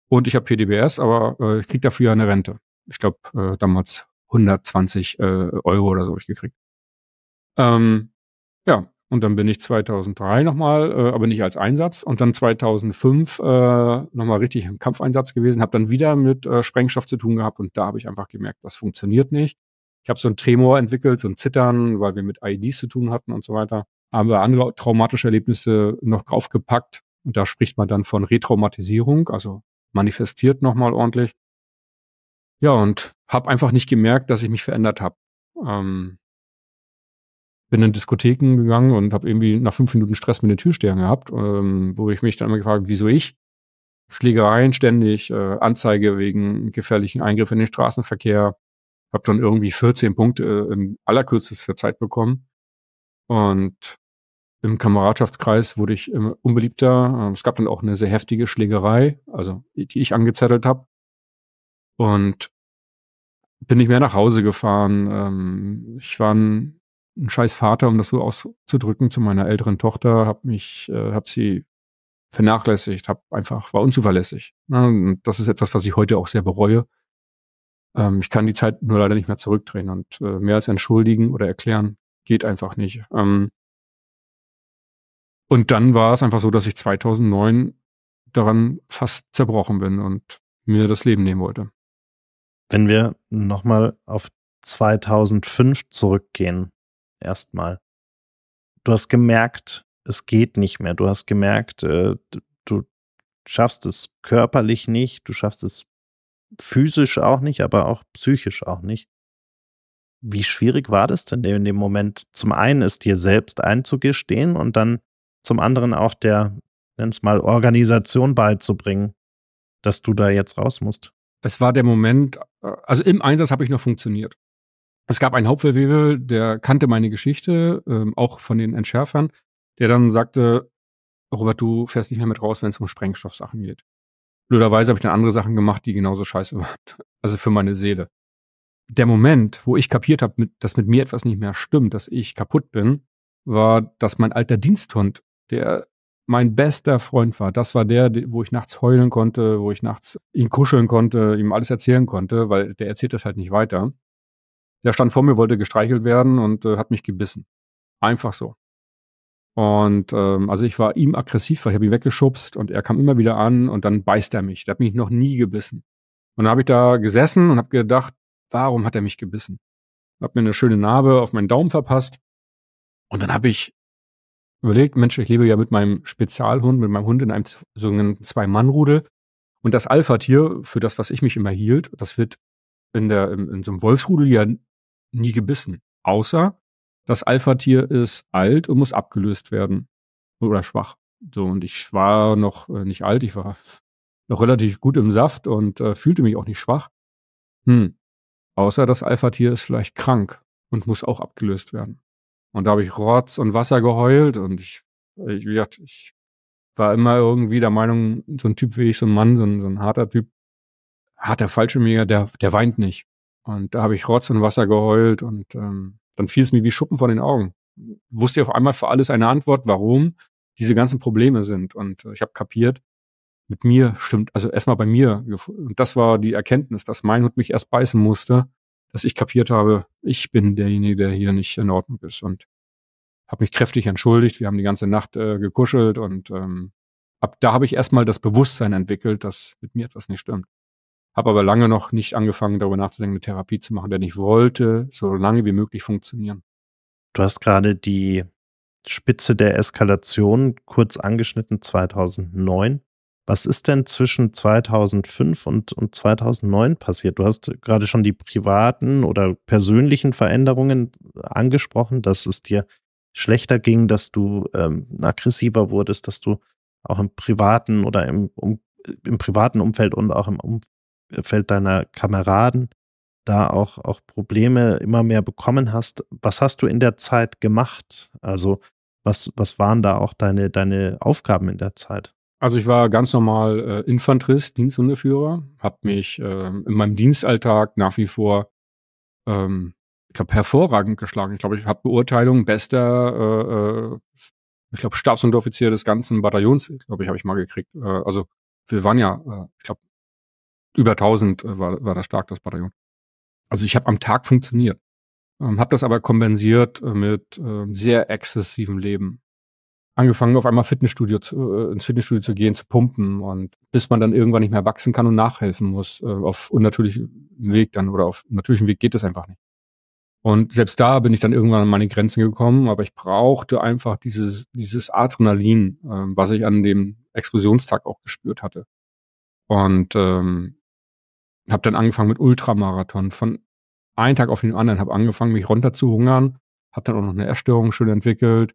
Und ich habe PDBS, aber äh, ich krieg dafür eine Rente. Ich glaube, äh, damals 120 äh, Euro oder so ich gekriegt. Ähm, ja, und dann bin ich 2003 nochmal, äh, aber nicht als Einsatz. Und dann 2005 äh, nochmal richtig im Kampfeinsatz gewesen, habe dann wieder mit äh, Sprengstoff zu tun gehabt und da habe ich einfach gemerkt, das funktioniert nicht. Ich habe so ein Tremor entwickelt, so ein Zittern, weil wir mit IEDs zu tun hatten und so weiter. Aber andere traumatische Erlebnisse noch draufgepackt. Und da spricht man dann von Retraumatisierung, also manifestiert nochmal ordentlich. Ja, und habe einfach nicht gemerkt, dass ich mich verändert habe. Ähm, bin in Diskotheken gegangen und habe irgendwie nach fünf Minuten Stress mit den Türstehern gehabt, ähm, wo ich mich dann immer gefragt, wieso ich? Schlägereien ständig, äh, Anzeige wegen gefährlichen Eingriffen in den Straßenverkehr. Habe dann irgendwie 14 Punkte äh, in allerkürzester Zeit bekommen. Und im Kameradschaftskreis wurde ich immer unbeliebter. Ähm, es gab dann auch eine sehr heftige Schlägerei, also die ich angezettelt habe. Und bin nicht mehr nach Hause gefahren. Ähm, ich war ein ein scheiß Vater, um das so auszudrücken, zu meiner älteren Tochter, habe mich, äh, habe sie vernachlässigt, habe einfach war unzuverlässig. Ne? Und das ist etwas, was ich heute auch sehr bereue. Ähm, ich kann die Zeit nur leider nicht mehr zurückdrehen und äh, mehr als entschuldigen oder erklären geht einfach nicht. Ähm, und dann war es einfach so, dass ich 2009 daran fast zerbrochen bin und mir das Leben nehmen wollte.
Wenn wir nochmal auf 2005 zurückgehen, erstmal. Du hast gemerkt, es geht nicht mehr. Du hast gemerkt, äh, du schaffst es körperlich nicht, du schaffst es physisch auch nicht, aber auch psychisch auch nicht. Wie schwierig war das denn in dem Moment? Zum einen es dir selbst einzugestehen und dann zum anderen auch der, nenn's mal, Organisation beizubringen, dass du da jetzt raus musst.
Es war der Moment, äh, also im Einsatz habe ich noch funktioniert. Es gab einen Hauptfeldwebel, der kannte meine Geschichte, ähm, auch von den Entschärfern, der dann sagte, Robert, du fährst nicht mehr mit raus, wenn es um Sprengstoffsachen geht. Blöderweise habe ich dann andere Sachen gemacht, die genauso scheiße waren. Also für meine Seele. Der Moment, wo ich kapiert habe, dass mit mir etwas nicht mehr stimmt, dass ich kaputt bin, war, dass mein alter Diensthund, der mein bester Freund war, das war der, wo ich nachts heulen konnte, wo ich nachts ihn kuscheln konnte, ihm alles erzählen konnte, weil der erzählt das halt nicht weiter. Der stand vor mir, wollte gestreichelt werden und äh, hat mich gebissen. Einfach so. Und ähm, also ich war ihm aggressiv, weil ich habe ihn weggeschubst und er kam immer wieder an und dann beißt er mich. Der hat mich noch nie gebissen. Und dann habe ich da gesessen und habe gedacht, warum hat er mich gebissen? Hab mir eine schöne Narbe auf meinen Daumen verpasst. Und dann habe ich überlegt, Mensch, ich lebe ja mit meinem Spezialhund, mit meinem Hund in einem sogenannten Zwei-Mann-Rudel. Und das Alpha-Tier, für das, was ich mich immer hielt, das wird in, der, in, in so einem Wolfsrudel ja nie gebissen. Außer das Alpha-Tier ist alt und muss abgelöst werden. Oder schwach. So, und ich war noch äh, nicht alt, ich war noch relativ gut im Saft und äh, fühlte mich auch nicht schwach. Hm. Außer das Alpha-Tier ist vielleicht krank und muss auch abgelöst werden. Und da habe ich Rotz und Wasser geheult und ich, ich, wie gesagt, ich war immer irgendwie der Meinung, so ein Typ wie ich, so ein Mann, so ein, so ein harter Typ, hat der Fallschirmjäger, der, der weint nicht. Und da habe ich Rotz und Wasser geheult und ähm, dann fiel es mir wie Schuppen von den Augen. Wusste auf einmal für alles eine Antwort, warum diese ganzen Probleme sind. Und äh, ich habe kapiert, mit mir stimmt, also erstmal bei mir. Und das war die Erkenntnis, dass mein Hund mich erst beißen musste, dass ich kapiert habe, ich bin derjenige, der hier nicht in Ordnung ist. Und habe mich kräftig entschuldigt. Wir haben die ganze Nacht äh, gekuschelt und ähm, ab da habe ich erstmal das Bewusstsein entwickelt, dass mit mir etwas nicht stimmt. Habe aber lange noch nicht angefangen, darüber nachzudenken, eine Therapie zu machen, denn ich wollte so lange wie möglich funktionieren.
Du hast gerade die Spitze der Eskalation kurz angeschnitten 2009. Was ist denn zwischen 2005 und, und 2009 passiert? Du hast gerade schon die privaten oder persönlichen Veränderungen angesprochen, dass es dir schlechter ging, dass du ähm, aggressiver wurdest, dass du auch im privaten oder im, um, im privaten Umfeld und auch im Umfeld deiner Kameraden da auch, auch Probleme immer mehr bekommen hast. Was hast du in der Zeit gemacht? Also was, was waren da auch deine, deine Aufgaben in der Zeit?
Also ich war ganz normal äh, Infanterist, Diensthundeführer, habe mich äh, in meinem Dienstalltag nach wie vor, ähm, ich glaube, hervorragend geschlagen. Ich glaube, ich habe Beurteilung bester, äh, äh, ich glaube, Stabsunteroffizier des ganzen Bataillons, glaube ich, habe ich mal gekriegt. Äh, also wir waren ja, äh, ich glaube, über 1000 äh, war, war das stark, das Bataillon. Also ich habe am Tag funktioniert, ähm, habe das aber kompensiert äh, mit äh, sehr exzessivem Leben angefangen, auf einmal Fitnessstudio zu, äh, ins Fitnessstudio zu gehen, zu pumpen und bis man dann irgendwann nicht mehr wachsen kann und nachhelfen muss, äh, auf unnatürlichem Weg dann oder auf natürlichem Weg geht das einfach nicht. Und selbst da bin ich dann irgendwann an meine Grenzen gekommen, aber ich brauchte einfach dieses, dieses Adrenalin, äh, was ich an dem Explosionstag auch gespürt hatte. Und ähm, habe dann angefangen mit Ultramarathon. Von einem Tag auf den anderen habe angefangen, mich runter zu hungern, habe dann auch noch eine Erstörung schön entwickelt,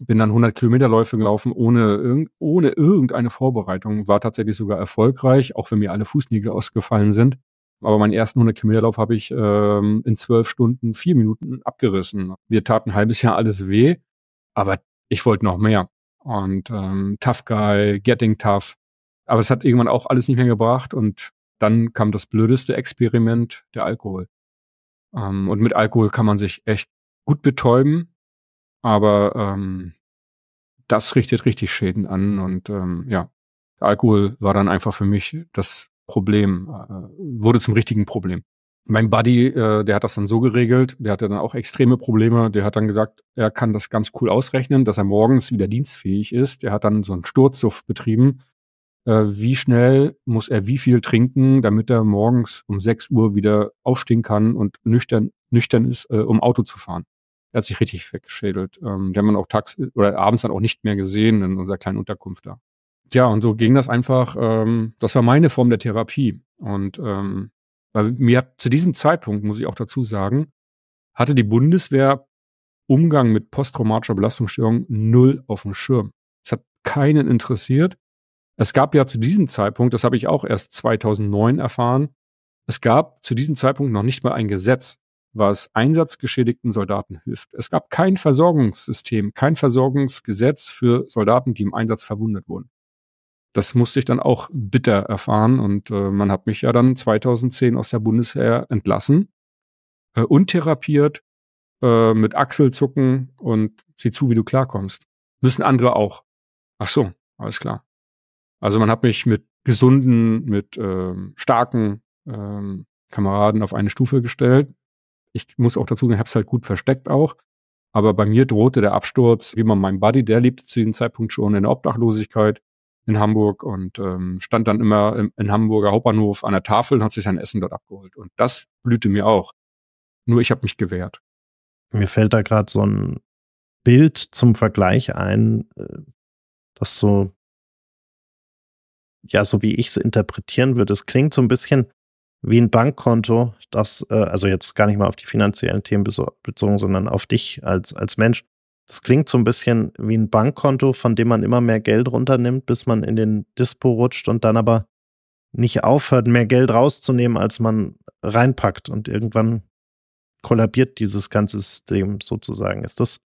bin dann 100 Kilometerläufe gelaufen ohne, irgend, ohne irgendeine Vorbereitung, war tatsächlich sogar erfolgreich, auch wenn mir alle Fußnägel ausgefallen sind. Aber meinen ersten 100 Kilometerlauf habe ich ähm, in zwölf Stunden vier Minuten abgerissen. Wir taten ein halbes Jahr alles weh, aber ich wollte noch mehr. Und ähm, Tough Guy, Getting Tough. Aber es hat irgendwann auch alles nicht mehr gebracht und dann kam das blödeste Experiment, der Alkohol. Ähm, und mit Alkohol kann man sich echt gut betäuben, aber ähm, das richtet richtig Schäden an und ähm, ja, Alkohol war dann einfach für mich das Problem, äh, wurde zum richtigen Problem. Mein Buddy, äh, der hat das dann so geregelt, der hatte dann auch extreme Probleme. Der hat dann gesagt, er kann das ganz cool ausrechnen, dass er morgens wieder dienstfähig ist. Der hat dann so einen Sturzsuff betrieben. Äh, wie schnell muss er wie viel trinken, damit er morgens um 6 Uhr wieder aufstehen kann und nüchtern, nüchtern ist, äh, um Auto zu fahren. Er hat sich richtig weggeschädelt. Ähm, den haben wir auch tags oder abends dann auch nicht mehr gesehen in unserer kleinen Unterkunft da. Ja, und so ging das einfach. Ähm, das war meine Form der Therapie. Und ähm, weil mir hat zu diesem Zeitpunkt, muss ich auch dazu sagen, hatte die Bundeswehr Umgang mit posttraumatischer Belastungsstörung null auf dem Schirm. Es hat keinen interessiert. Es gab ja zu diesem Zeitpunkt, das habe ich auch erst 2009 erfahren, es gab zu diesem Zeitpunkt noch nicht mal ein Gesetz, was einsatzgeschädigten Soldaten hilft. Es gab kein Versorgungssystem, kein Versorgungsgesetz für Soldaten, die im Einsatz verwundet wurden. Das musste ich dann auch bitter erfahren und äh, man hat mich ja dann 2010 aus der Bundeswehr entlassen, äh, untherapiert, äh, mit Achselzucken und sieh zu, wie du klarkommst. Müssen andere auch. Ach so, alles klar. Also man hat mich mit gesunden, mit ähm, starken ähm, Kameraden auf eine Stufe gestellt ich muss auch dazu sagen, ich habe es halt gut versteckt auch. Aber bei mir drohte der Absturz, wie man mein Buddy, der lebte zu diesem Zeitpunkt schon in der Obdachlosigkeit in Hamburg und ähm, stand dann immer im, in Hamburger Hauptbahnhof an der Tafel und hat sich sein Essen dort abgeholt. Und das blühte mir auch. Nur ich habe mich gewehrt.
Mir fällt da gerade so ein Bild zum Vergleich ein, äh, das so, ja, so wie ich es interpretieren würde. Es klingt so ein bisschen wie ein Bankkonto, das, äh, also jetzt gar nicht mal auf die finanziellen Themen bezogen, sondern auf dich als, als Mensch. Das klingt so ein bisschen wie ein Bankkonto, von dem man immer mehr Geld runternimmt, bis man in den Dispo rutscht und dann aber nicht aufhört, mehr Geld rauszunehmen, als man reinpackt. Und irgendwann kollabiert dieses ganze System sozusagen. Ist das,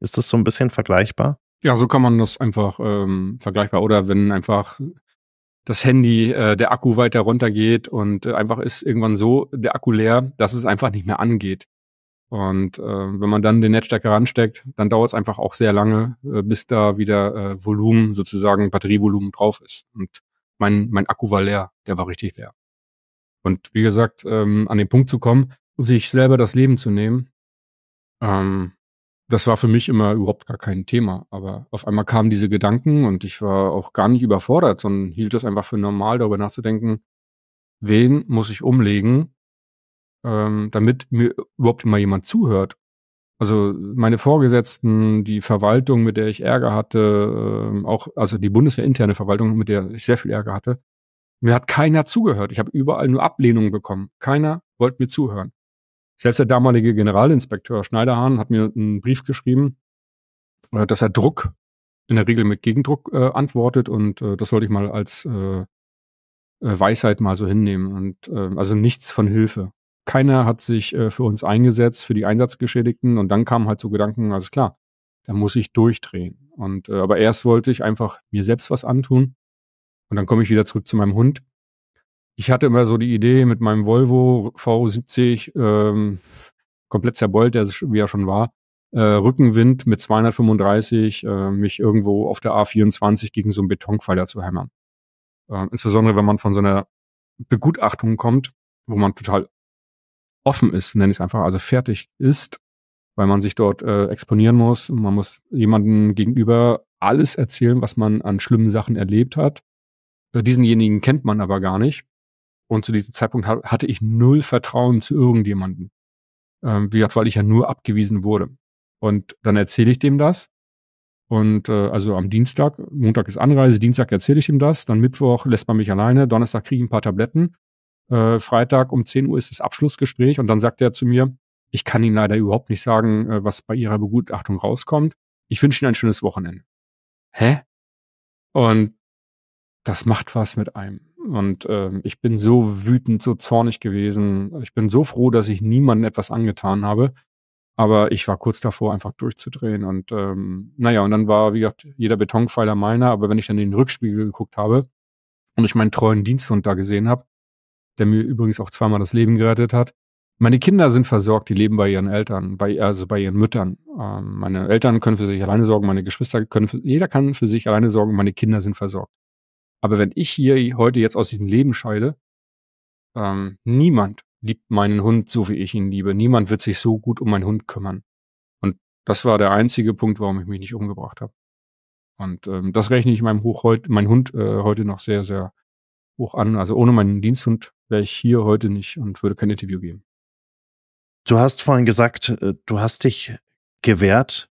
ist das so ein bisschen vergleichbar?
Ja, so kann man das einfach ähm, vergleichbar. Oder wenn einfach das Handy, äh, der Akku weiter runtergeht und äh, einfach ist irgendwann so der Akku leer, dass es einfach nicht mehr angeht. Und äh, wenn man dann den Netzstecker ransteckt, dann dauert es einfach auch sehr lange, äh, bis da wieder äh, Volumen, sozusagen Batterievolumen drauf ist. Und mein, mein Akku war leer, der war richtig leer. Und wie gesagt, ähm, an den Punkt zu kommen, sich selber das Leben zu nehmen, ähm, das war für mich immer überhaupt gar kein Thema. Aber auf einmal kamen diese Gedanken und ich war auch gar nicht überfordert, sondern hielt das einfach für normal, darüber nachzudenken, wen muss ich umlegen, ähm, damit mir überhaupt mal jemand zuhört. Also meine Vorgesetzten, die Verwaltung, mit der ich Ärger hatte, ähm, auch also die Bundeswehr-interne Verwaltung, mit der ich sehr viel Ärger hatte, mir hat keiner zugehört. Ich habe überall nur Ablehnungen bekommen. Keiner wollte mir zuhören. Selbst der damalige Generalinspekteur Schneiderhahn hat mir einen Brief geschrieben äh, dass er Druck in der Regel mit Gegendruck äh, antwortet und äh, das sollte ich mal als äh, äh, Weisheit mal so hinnehmen und äh, also nichts von Hilfe. Keiner hat sich äh, für uns eingesetzt, für die Einsatzgeschädigten und dann kamen halt so Gedanken, alles klar, da muss ich durchdrehen. Und äh, aber erst wollte ich einfach mir selbst was antun und dann komme ich wieder zurück zu meinem Hund. Ich hatte immer so die Idee mit meinem Volvo V70 ähm, komplett zerbeult, der wie er schon war, äh, Rückenwind mit 235 äh, mich irgendwo auf der A24 gegen so einen Betonpfeiler zu hämmern. Äh, insbesondere wenn man von so einer Begutachtung kommt, wo man total offen ist, nenne ich es einfach, also fertig ist, weil man sich dort äh, exponieren muss. Man muss jemandem gegenüber alles erzählen, was man an schlimmen Sachen erlebt hat. Äh, diesenjenigen kennt man aber gar nicht. Und zu diesem Zeitpunkt hatte ich null Vertrauen zu irgendjemanden. Ähm, wie gesagt, weil ich ja nur abgewiesen wurde. Und dann erzähle ich dem das. Und äh, also am Dienstag, Montag ist Anreise, Dienstag erzähle ich ihm das, dann Mittwoch lässt man mich alleine, Donnerstag kriege ich ein paar Tabletten, äh, Freitag um 10 Uhr ist das Abschlussgespräch und dann sagt er zu mir, ich kann Ihnen leider überhaupt nicht sagen, äh, was bei Ihrer Begutachtung rauskommt. Ich wünsche Ihnen ein schönes Wochenende. Hä? Und das macht was mit einem. Und äh, ich bin so wütend, so zornig gewesen. Ich bin so froh, dass ich niemandem etwas angetan habe. Aber ich war kurz davor, einfach durchzudrehen. Und ähm, naja, und dann war, wie gesagt, jeder Betonpfeiler meiner. Aber wenn ich dann in den Rückspiegel geguckt habe und ich meinen treuen Diensthund da gesehen habe, der mir übrigens auch zweimal das Leben gerettet hat, meine Kinder sind versorgt, die leben bei ihren Eltern, bei, also bei ihren Müttern. Ähm, meine Eltern können für sich alleine sorgen, meine Geschwister können für, jeder kann für sich alleine sorgen, meine Kinder sind versorgt. Aber wenn ich hier heute jetzt aus diesem Leben scheide, ähm, niemand liebt meinen Hund so, wie ich ihn liebe. Niemand wird sich so gut um meinen Hund kümmern. Und das war der einzige Punkt, warum ich mich nicht umgebracht habe. Und ähm, das rechne ich meinem Hoch heute, mein Hund äh, heute noch sehr, sehr hoch an. Also ohne meinen Diensthund wäre ich hier heute nicht und würde kein Interview geben.
Du hast vorhin gesagt, äh, du hast dich gewehrt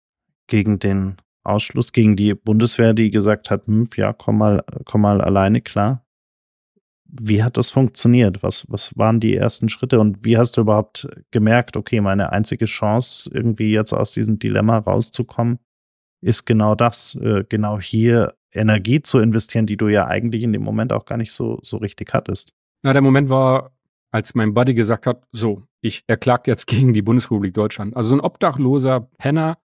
gegen den Ausschluss, gegen die Bundeswehr, die gesagt hat, hm, ja, komm mal, komm mal alleine klar. Wie hat das funktioniert? Was, was waren die ersten Schritte und wie hast du überhaupt gemerkt, okay, meine einzige Chance, irgendwie jetzt aus diesem Dilemma rauszukommen, ist genau das, äh, genau hier Energie zu investieren, die du ja eigentlich in dem Moment auch gar nicht so, so richtig hattest.
Na, der Moment war, als mein Buddy gesagt hat, so, ich erklag jetzt gegen die Bundesrepublik Deutschland. Also ein obdachloser Penner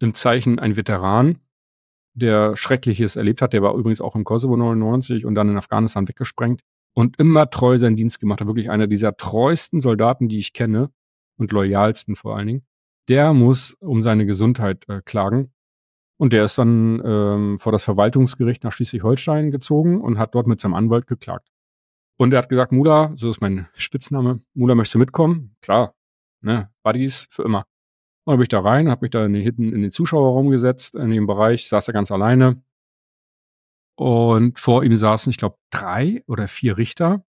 im Zeichen ein Veteran, der Schreckliches erlebt hat. Der war übrigens auch im Kosovo 99 und dann in Afghanistan weggesprengt und immer treu seinen Dienst gemacht hat. Wirklich einer dieser treuesten Soldaten, die ich kenne und loyalsten vor allen Dingen. Der muss um seine Gesundheit äh, klagen. Und der ist dann ähm, vor das Verwaltungsgericht nach Schleswig-Holstein gezogen und hat dort mit seinem Anwalt geklagt. Und er hat gesagt, Mula, so ist mein Spitzname, Mula, möchtest du mitkommen? Klar, ne, Buddies für immer. Und dann bin ich da rein, habe mich da in den, hinten in den Zuschauerraum gesetzt, in dem Bereich, saß er ganz alleine. Und vor ihm saßen, ich glaube, drei oder vier Richter.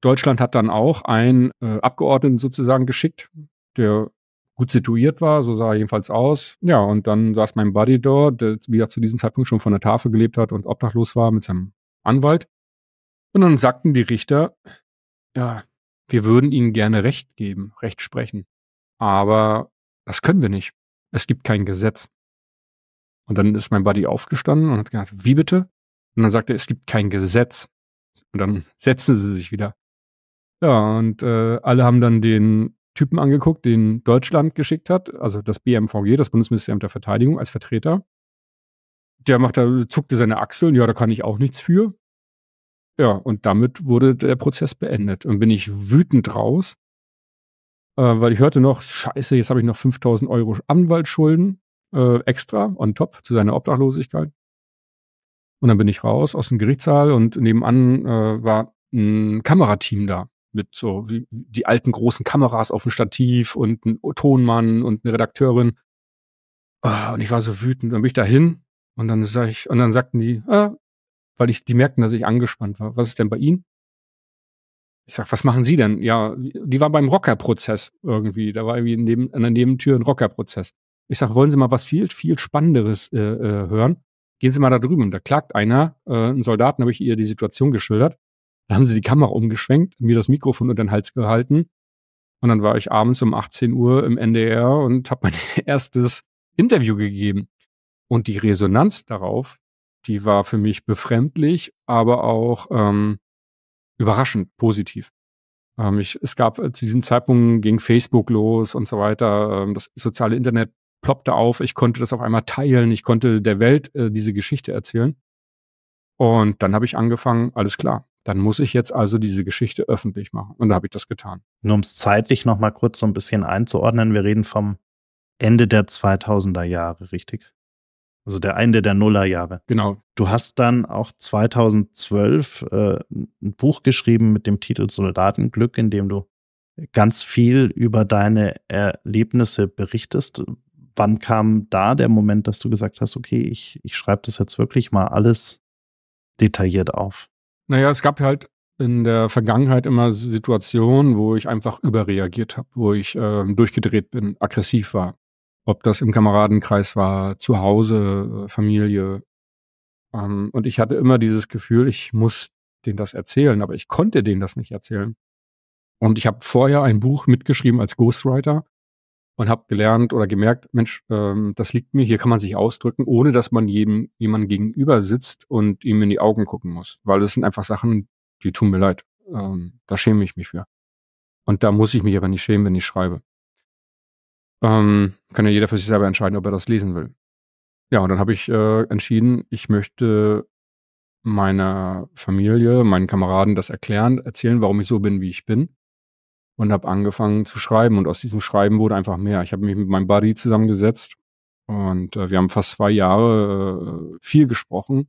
Deutschland hat dann auch einen äh, Abgeordneten sozusagen geschickt, der gut situiert war, so sah er jedenfalls aus. Ja, und dann saß mein Buddy dort, der wieder zu diesem Zeitpunkt schon von der Tafel gelebt hat und obdachlos war mit seinem Anwalt. Und dann sagten die Richter, ja, wir würden ihnen gerne Recht geben, Recht sprechen. Aber das können wir nicht. Es gibt kein Gesetz. Und dann ist mein Buddy aufgestanden und hat gesagt, wie bitte? Und dann sagte er, es gibt kein Gesetz. Und dann setzten sie sich wieder. Ja, und äh, alle haben dann den Typen angeguckt, den Deutschland geschickt hat, also das BMVG, das Bundesministerium der Verteidigung, als Vertreter. Der machte, zuckte seine Achseln, ja, da kann ich auch nichts für. Ja, und damit wurde der Prozess beendet. Und bin ich wütend raus, äh, weil ich hörte noch, scheiße, jetzt habe ich noch 5000 Euro Anwaltsschulden äh, extra on top zu seiner Obdachlosigkeit. Und dann bin ich raus aus dem Gerichtssaal und nebenan äh, war ein Kamerateam da mit so wie die alten großen Kameras auf dem Stativ und ein Tonmann und eine Redakteurin. Oh, und ich war so wütend. Dann bin ich da hin und dann sag ich, und dann sagten die, ah, weil ich, die merkten, dass ich angespannt war. Was ist denn bei Ihnen? Ich sag, was machen Sie denn? Ja, die war beim Rockerprozess irgendwie. Da war irgendwie neben, an der Nebentür ein Rockerprozess. Ich sag, wollen Sie mal was viel, viel Spannenderes äh, äh, hören? Gehen Sie mal da drüben. Da klagt einer, äh, ein Soldaten, habe ich ihr die Situation geschildert. Da haben sie die Kamera umgeschwenkt, mir das Mikrofon unter den Hals gehalten. Und dann war ich abends um 18 Uhr im NDR und habe mein erstes Interview gegeben. Und die Resonanz darauf, die war für mich befremdlich, aber auch ähm, überraschend positiv. Ähm, ich, es gab äh, zu diesem Zeitpunkt ging Facebook los und so weiter. Ähm, das soziale Internet ploppte auf. Ich konnte das auf einmal teilen. Ich konnte der Welt äh, diese Geschichte erzählen. Und dann habe ich angefangen, alles klar. Dann muss ich jetzt also diese Geschichte öffentlich machen. Und da habe ich das getan.
Nur um es zeitlich noch mal kurz so ein bisschen einzuordnen, wir reden vom Ende der 2000er Jahre, richtig? Also der Ende der Nullerjahre.
Genau.
Du hast dann auch 2012 äh, ein Buch geschrieben mit dem Titel Soldatenglück, in dem du ganz viel über deine Erlebnisse berichtest. Wann kam da der Moment, dass du gesagt hast, okay, ich, ich schreibe das jetzt wirklich mal alles detailliert auf?
Naja, es gab halt in der Vergangenheit immer Situationen, wo ich einfach überreagiert habe, wo ich äh, durchgedreht bin, aggressiv war. Ob das im Kameradenkreis war, zu Hause, äh, Familie. Ähm, und ich hatte immer dieses Gefühl, ich muss denen das erzählen, aber ich konnte denen das nicht erzählen. Und ich habe vorher ein Buch mitgeschrieben als Ghostwriter und habe gelernt oder gemerkt, Mensch, ähm, das liegt mir, hier kann man sich ausdrücken, ohne dass man jedem jemand gegenüber sitzt und ihm in die Augen gucken muss. Weil das sind einfach Sachen, die tun mir leid. Ähm, da schäme ich mich für. Und da muss ich mich aber nicht schämen, wenn ich schreibe. Ähm, kann ja jeder für sich selber entscheiden, ob er das lesen will. Ja, und dann habe ich äh, entschieden, ich möchte meiner Familie, meinen Kameraden das erklären, erzählen, warum ich so bin, wie ich bin. Und habe angefangen zu schreiben. Und aus diesem Schreiben wurde einfach mehr. Ich habe mich mit meinem Buddy zusammengesetzt und äh, wir haben fast zwei Jahre äh, viel gesprochen.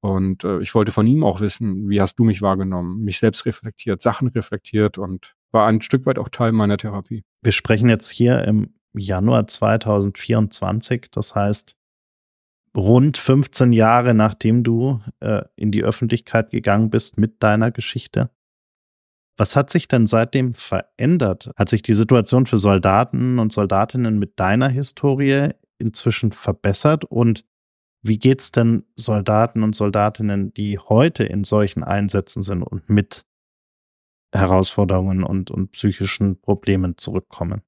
Und äh, ich wollte von ihm auch wissen, wie hast du mich wahrgenommen, mich selbst reflektiert, Sachen reflektiert und war ein Stück weit auch Teil meiner Therapie.
Wir sprechen jetzt hier im Januar 2024, das heißt rund 15 Jahre nachdem du äh, in die Öffentlichkeit gegangen bist mit deiner Geschichte. Was hat sich denn seitdem verändert? Hat sich die Situation für Soldaten und Soldatinnen mit deiner Historie inzwischen verbessert? Und wie geht's denn Soldaten und Soldatinnen, die heute in solchen Einsätzen sind und mit Herausforderungen und, und psychischen Problemen zurückkommen?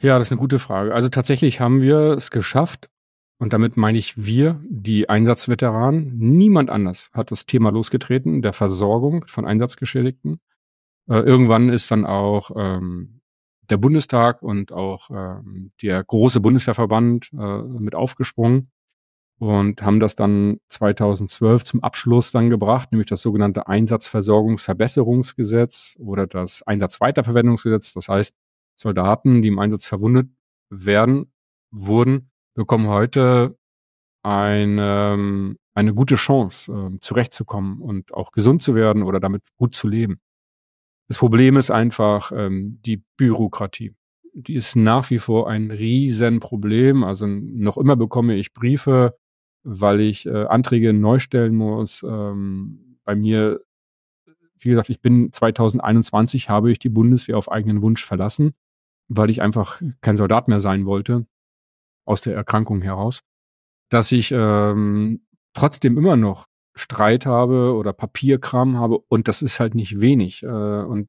Ja, das ist eine gute Frage. Also tatsächlich haben wir es geschafft, und damit meine ich wir, die Einsatzveteranen. Niemand anders hat das Thema losgetreten, der Versorgung von Einsatzgeschädigten. Äh, irgendwann ist dann auch ähm, der Bundestag und auch ähm, der große Bundeswehrverband äh, mit aufgesprungen und haben das dann 2012 zum Abschluss dann gebracht, nämlich das sogenannte Einsatzversorgungsverbesserungsgesetz oder das Einsatzweiterverwendungsgesetz. Das heißt, Soldaten, die im Einsatz verwundet werden, wurden, bekommen heute eine, eine gute Chance, äh, zurechtzukommen und auch gesund zu werden oder damit gut zu leben. Das Problem ist einfach ähm, die Bürokratie. Die ist nach wie vor ein Riesenproblem. Also noch immer bekomme ich Briefe, weil ich äh, Anträge neu stellen muss. Ähm, bei mir, wie gesagt, ich bin 2021 habe ich die Bundeswehr auf eigenen Wunsch verlassen weil ich einfach kein Soldat mehr sein wollte, aus der Erkrankung heraus, dass ich ähm, trotzdem immer noch Streit habe oder Papierkram habe und das ist halt nicht wenig. Äh, und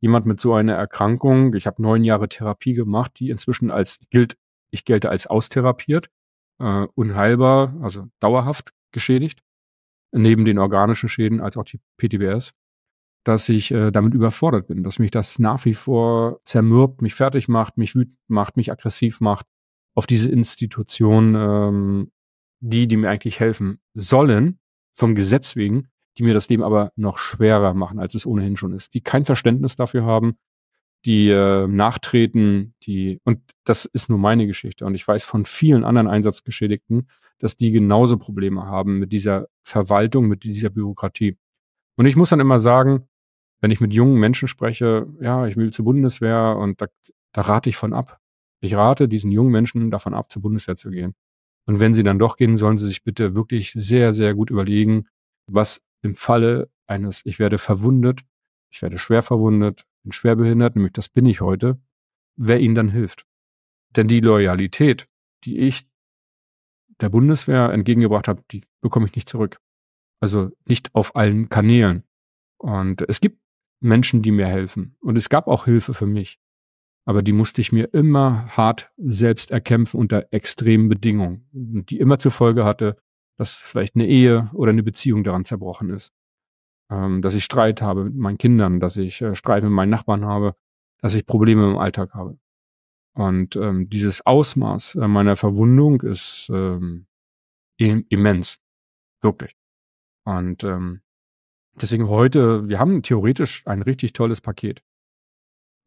jemand mit so einer Erkrankung, ich habe neun Jahre Therapie gemacht, die inzwischen als gilt, ich gelte als austherapiert, äh, unheilbar, also dauerhaft geschädigt, neben den organischen Schäden als auch die PTBS dass ich äh, damit überfordert bin, dass mich das nach wie vor zermürbt, mich fertig macht, mich wütend macht, mich aggressiv macht auf diese Institution, ähm, die, die mir eigentlich helfen sollen, vom Gesetz wegen, die mir das Leben aber noch schwerer machen, als es ohnehin schon ist, die kein Verständnis dafür haben, die äh, nachtreten, die, und das ist nur meine Geschichte. Und ich weiß von vielen anderen Einsatzgeschädigten, dass die genauso Probleme haben mit dieser Verwaltung, mit dieser Bürokratie. Und ich muss dann immer sagen, wenn ich mit jungen Menschen spreche, ja, ich will zur Bundeswehr und da, da rate ich von ab. Ich rate diesen jungen Menschen davon ab, zur Bundeswehr zu gehen. Und wenn sie dann doch gehen, sollen sie sich bitte wirklich sehr, sehr gut überlegen, was im Falle eines, ich werde verwundet, ich werde schwer verwundet, bin schwer behindert, nämlich das bin ich heute, wer ihnen dann hilft. Denn die Loyalität, die ich der Bundeswehr entgegengebracht habe, die bekomme ich nicht zurück. Also nicht auf allen Kanälen. Und es gibt Menschen, die mir helfen. Und es gab auch Hilfe für mich. Aber die musste ich mir immer hart selbst erkämpfen unter extremen Bedingungen, die immer zur Folge hatte, dass vielleicht eine Ehe oder eine Beziehung daran zerbrochen ist. Ähm, dass ich Streit habe mit meinen Kindern, dass ich äh, Streit mit meinen Nachbarn habe, dass ich Probleme im Alltag habe. Und ähm, dieses Ausmaß äh, meiner Verwundung ist ähm, immens. Wirklich. Und ähm, deswegen heute, wir haben theoretisch ein richtig tolles Paket.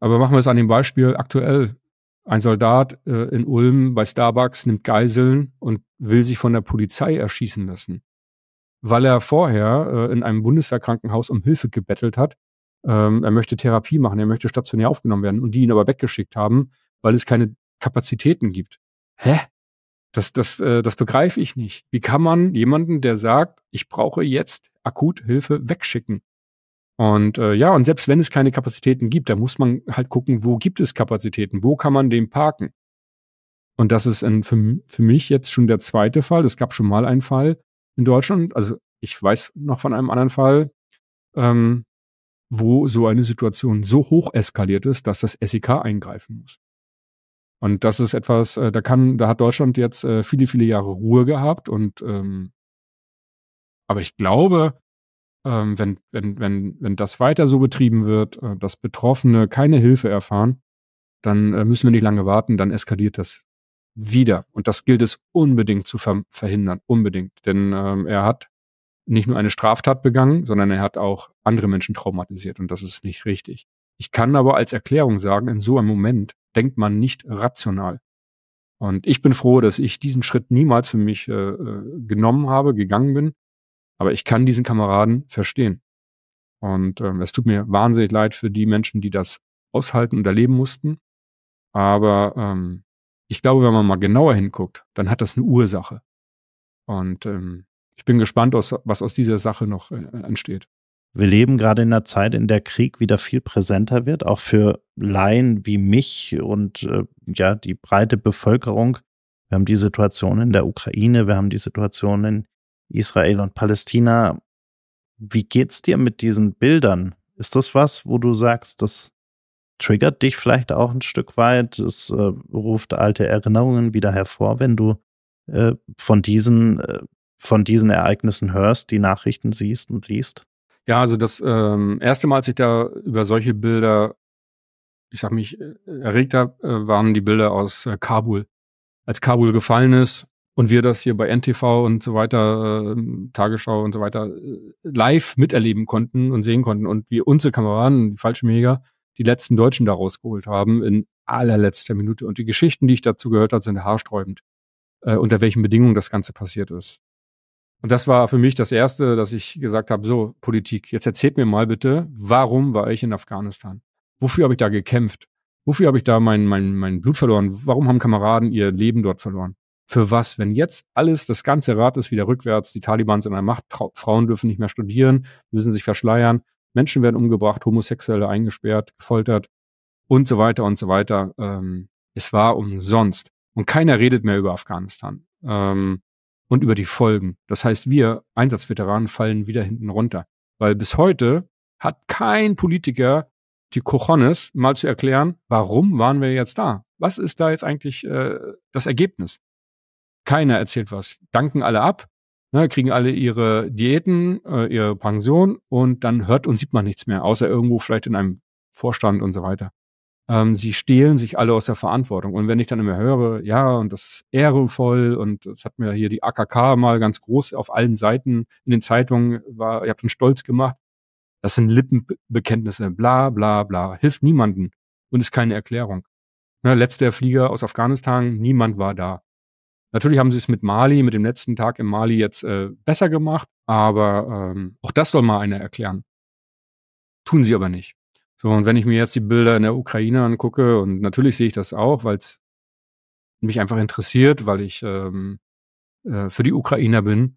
Aber machen wir es an dem Beispiel aktuell. Ein Soldat äh, in Ulm bei Starbucks nimmt Geiseln und will sich von der Polizei erschießen lassen, weil er vorher äh, in einem Bundeswehrkrankenhaus um Hilfe gebettelt hat. Ähm, er möchte Therapie machen, er möchte stationär aufgenommen werden und die ihn aber weggeschickt haben, weil es keine Kapazitäten gibt. Hä? Das, das, äh, das begreife ich nicht. Wie kann man jemanden, der sagt, ich brauche jetzt akut Hilfe, wegschicken? Und äh, ja, und selbst wenn es keine Kapazitäten gibt, da muss man halt gucken, wo gibt es Kapazitäten, wo kann man den parken. Und das ist ein, für, für mich jetzt schon der zweite Fall. Es gab schon mal einen Fall in Deutschland, also ich weiß noch von einem anderen Fall, ähm, wo so eine Situation so hoch eskaliert ist, dass das SEK eingreifen muss. Und das ist etwas, äh, da kann, da hat Deutschland jetzt äh, viele, viele Jahre Ruhe gehabt und ähm, aber ich glaube, ähm, wenn, wenn, wenn, wenn das weiter so betrieben wird, äh, dass Betroffene keine Hilfe erfahren, dann äh, müssen wir nicht lange warten, dann eskaliert das wieder. Und das gilt es unbedingt zu ver verhindern, unbedingt. Denn ähm, er hat nicht nur eine Straftat begangen, sondern er hat auch andere Menschen traumatisiert und das ist nicht richtig. Ich kann aber als Erklärung sagen, in so einem Moment denkt man nicht rational. Und ich bin froh, dass ich diesen Schritt niemals für mich äh, äh, genommen habe, gegangen bin. Aber ich kann diesen Kameraden verstehen. Und ähm, es tut mir wahnsinnig leid für die Menschen, die das aushalten und erleben mussten. Aber ähm, ich glaube, wenn man mal genauer hinguckt, dann hat das eine Ursache. Und ähm, ich bin gespannt, was aus dieser Sache noch äh, entsteht.
Wir leben gerade in einer Zeit, in der Krieg wieder viel präsenter wird, auch für Laien wie mich und äh, ja, die breite Bevölkerung. Wir haben die Situation in der Ukraine, wir haben die Situation in Israel und Palästina. Wie geht's dir mit diesen Bildern? Ist das was, wo du sagst, das triggert dich vielleicht auch ein Stück weit? Es äh, ruft alte Erinnerungen wieder hervor, wenn du äh, von diesen, äh, von diesen Ereignissen hörst, die Nachrichten siehst und liest?
Ja, also das ähm, erste Mal, als ich da über solche Bilder, ich sag mich, äh, erregt habe, äh, waren die Bilder aus äh, Kabul. Als Kabul gefallen ist und wir das hier bei NTV und so weiter, äh, Tagesschau und so weiter, live miterleben konnten und sehen konnten und wir unsere Kameraden, die Fallschirmjäger, die letzten Deutschen da rausgeholt haben in allerletzter Minute. Und die Geschichten, die ich dazu gehört habe, sind haarsträubend, äh, unter welchen Bedingungen das Ganze passiert ist. Und das war für mich das Erste, dass ich gesagt habe, so Politik, jetzt erzählt mir mal bitte, warum war ich in Afghanistan? Wofür habe ich da gekämpft? Wofür habe ich da mein, mein, mein Blut verloren? Warum haben Kameraden ihr Leben dort verloren? Für was? Wenn jetzt alles, das ganze Rad ist wieder rückwärts, die Taliban sind an der Macht, Frauen dürfen nicht mehr studieren, müssen sich verschleiern, Menschen werden umgebracht, Homosexuelle eingesperrt, gefoltert und so weiter und so weiter. Ähm, es war umsonst. Und keiner redet mehr über Afghanistan. Ähm, und über die Folgen. Das heißt, wir Einsatzveteranen fallen wieder hinten runter. Weil bis heute hat kein Politiker die Cojones mal zu erklären, warum waren wir jetzt da? Was ist da jetzt eigentlich äh, das Ergebnis? Keiner erzählt was. Danken alle ab, ne, kriegen alle ihre Diäten, äh, ihre Pension und dann hört und sieht man nichts mehr, außer irgendwo vielleicht in einem Vorstand und so weiter ähm, sie stehlen sich alle aus der Verantwortung. Und wenn ich dann immer höre, ja, und das ist ehrenvoll und das hat mir hier die AKK mal ganz groß auf allen Seiten in den Zeitungen war, ihr habt uns stolz gemacht. Das sind Lippenbekenntnisse, bla, bla, bla. Hilft niemanden und ist keine Erklärung. Ne, letzter Flieger aus Afghanistan, niemand war da. Natürlich haben sie es mit Mali, mit dem letzten Tag in Mali jetzt äh, besser gemacht, aber ähm, auch das soll mal einer erklären. Tun sie aber nicht. So, und wenn ich mir jetzt die Bilder in der Ukraine angucke, und natürlich sehe ich das auch, weil es mich einfach interessiert, weil ich ähm, äh, für die Ukrainer bin.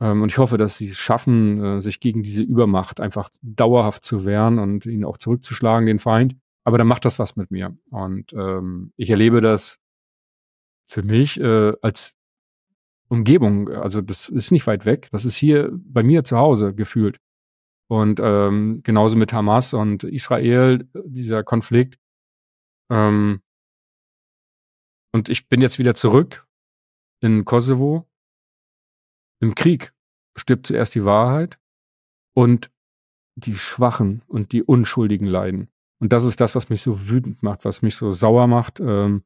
Ähm, und ich hoffe, dass sie es schaffen, äh, sich gegen diese Übermacht einfach dauerhaft zu wehren und ihn auch zurückzuschlagen, den Feind. Aber dann macht das was mit mir. Und ähm, ich erlebe das für mich äh, als Umgebung. Also das ist nicht weit weg. Das ist hier bei mir zu Hause gefühlt. Und ähm, genauso mit Hamas und Israel, dieser Konflikt. Ähm, und ich bin jetzt wieder zurück in Kosovo. Im Krieg stirbt zuerst die Wahrheit und die Schwachen und die Unschuldigen leiden. Und das ist das, was mich so wütend macht, was mich so sauer macht. Ähm,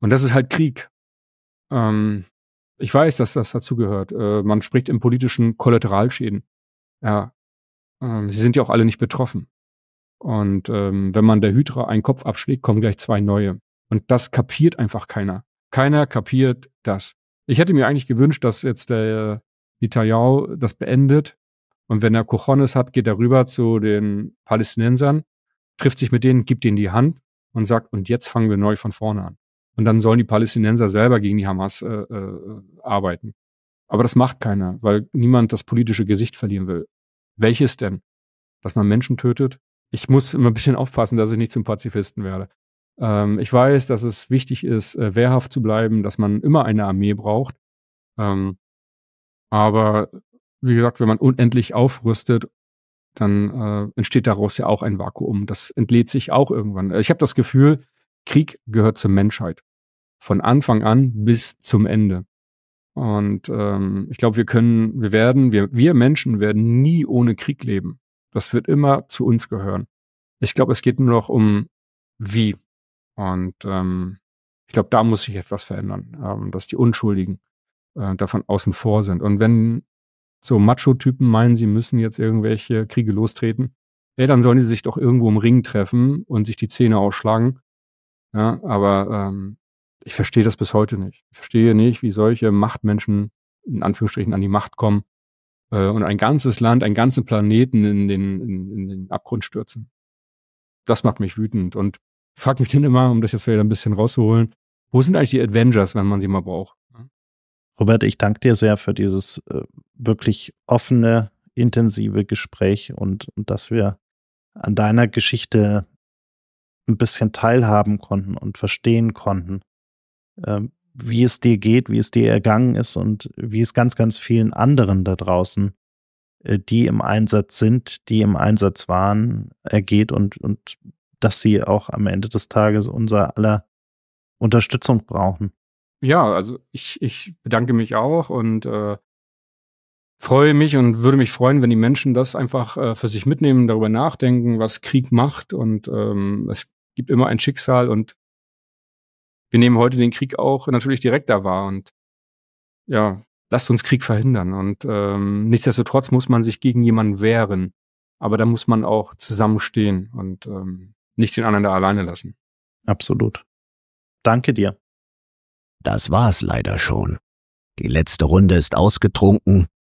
und das ist halt Krieg. Ähm, ich weiß, dass das dazugehört. Äh, man spricht im politischen Kollateralschäden. Ja, ähm, sie sind ja auch alle nicht betroffen. Und ähm, wenn man der Hydra einen Kopf abschlägt, kommen gleich zwei neue. Und das kapiert einfach keiner. Keiner kapiert das. Ich hätte mir eigentlich gewünscht, dass jetzt der Netanyahu das beendet. Und wenn er Cojones hat, geht er rüber zu den Palästinensern, trifft sich mit denen, gibt ihnen die Hand und sagt, und jetzt fangen wir neu von vorne an. Und dann sollen die Palästinenser selber gegen die Hamas äh, äh, arbeiten. Aber das macht keiner, weil niemand das politische Gesicht verlieren will. Welches denn? Dass man Menschen tötet? Ich muss immer ein bisschen aufpassen, dass ich nicht zum Pazifisten werde. Ähm, ich weiß, dass es wichtig ist, äh, wehrhaft zu bleiben, dass man immer eine Armee braucht. Ähm, aber wie gesagt, wenn man unendlich aufrüstet, dann äh, entsteht daraus ja auch ein Vakuum. Das entlädt sich auch irgendwann. Ich habe das Gefühl, Krieg gehört zur Menschheit. Von Anfang an bis zum Ende. Und ähm, ich glaube, wir können, wir werden, wir, wir Menschen werden nie ohne Krieg leben. Das wird immer zu uns gehören. Ich glaube, es geht nur noch um wie. Und ähm, ich glaube, da muss sich etwas verändern, ähm, dass die Unschuldigen äh, davon außen vor sind. Und wenn so Macho-Typen meinen, sie müssen jetzt irgendwelche Kriege lostreten, ey, dann sollen die sich doch irgendwo im Ring treffen und sich die Zähne ausschlagen. Ja, aber ähm, ich verstehe das bis heute nicht. Ich verstehe nicht, wie solche Machtmenschen in Anführungsstrichen an die Macht kommen äh, und ein ganzes Land, einen ganzen Planeten in den, in, in den Abgrund stürzen. Das macht mich wütend und frag mich dann immer, um das jetzt wieder ein bisschen rauszuholen, wo sind eigentlich die Avengers, wenn man sie mal braucht?
Robert, ich danke dir sehr für dieses äh, wirklich offene, intensive Gespräch und, und dass wir an deiner Geschichte ein bisschen teilhaben konnten und verstehen konnten, äh, wie es dir geht, wie es dir ergangen ist und wie es ganz, ganz vielen anderen da draußen, äh, die im Einsatz sind, die im Einsatz waren, ergeht und, und dass sie auch am Ende des Tages unser aller Unterstützung brauchen.
Ja, also ich, ich bedanke mich auch und äh, freue mich und würde mich freuen, wenn die Menschen das einfach äh, für sich mitnehmen, darüber nachdenken, was Krieg macht und ähm, es gibt immer ein Schicksal und wir nehmen heute den Krieg auch natürlich direkter wahr und ja, lasst uns Krieg verhindern und ähm, nichtsdestotrotz muss man sich gegen jemanden wehren, aber da muss man auch zusammenstehen und ähm, nicht den anderen da alleine lassen.
Absolut. Danke dir.
Das war's leider schon. Die letzte Runde ist ausgetrunken,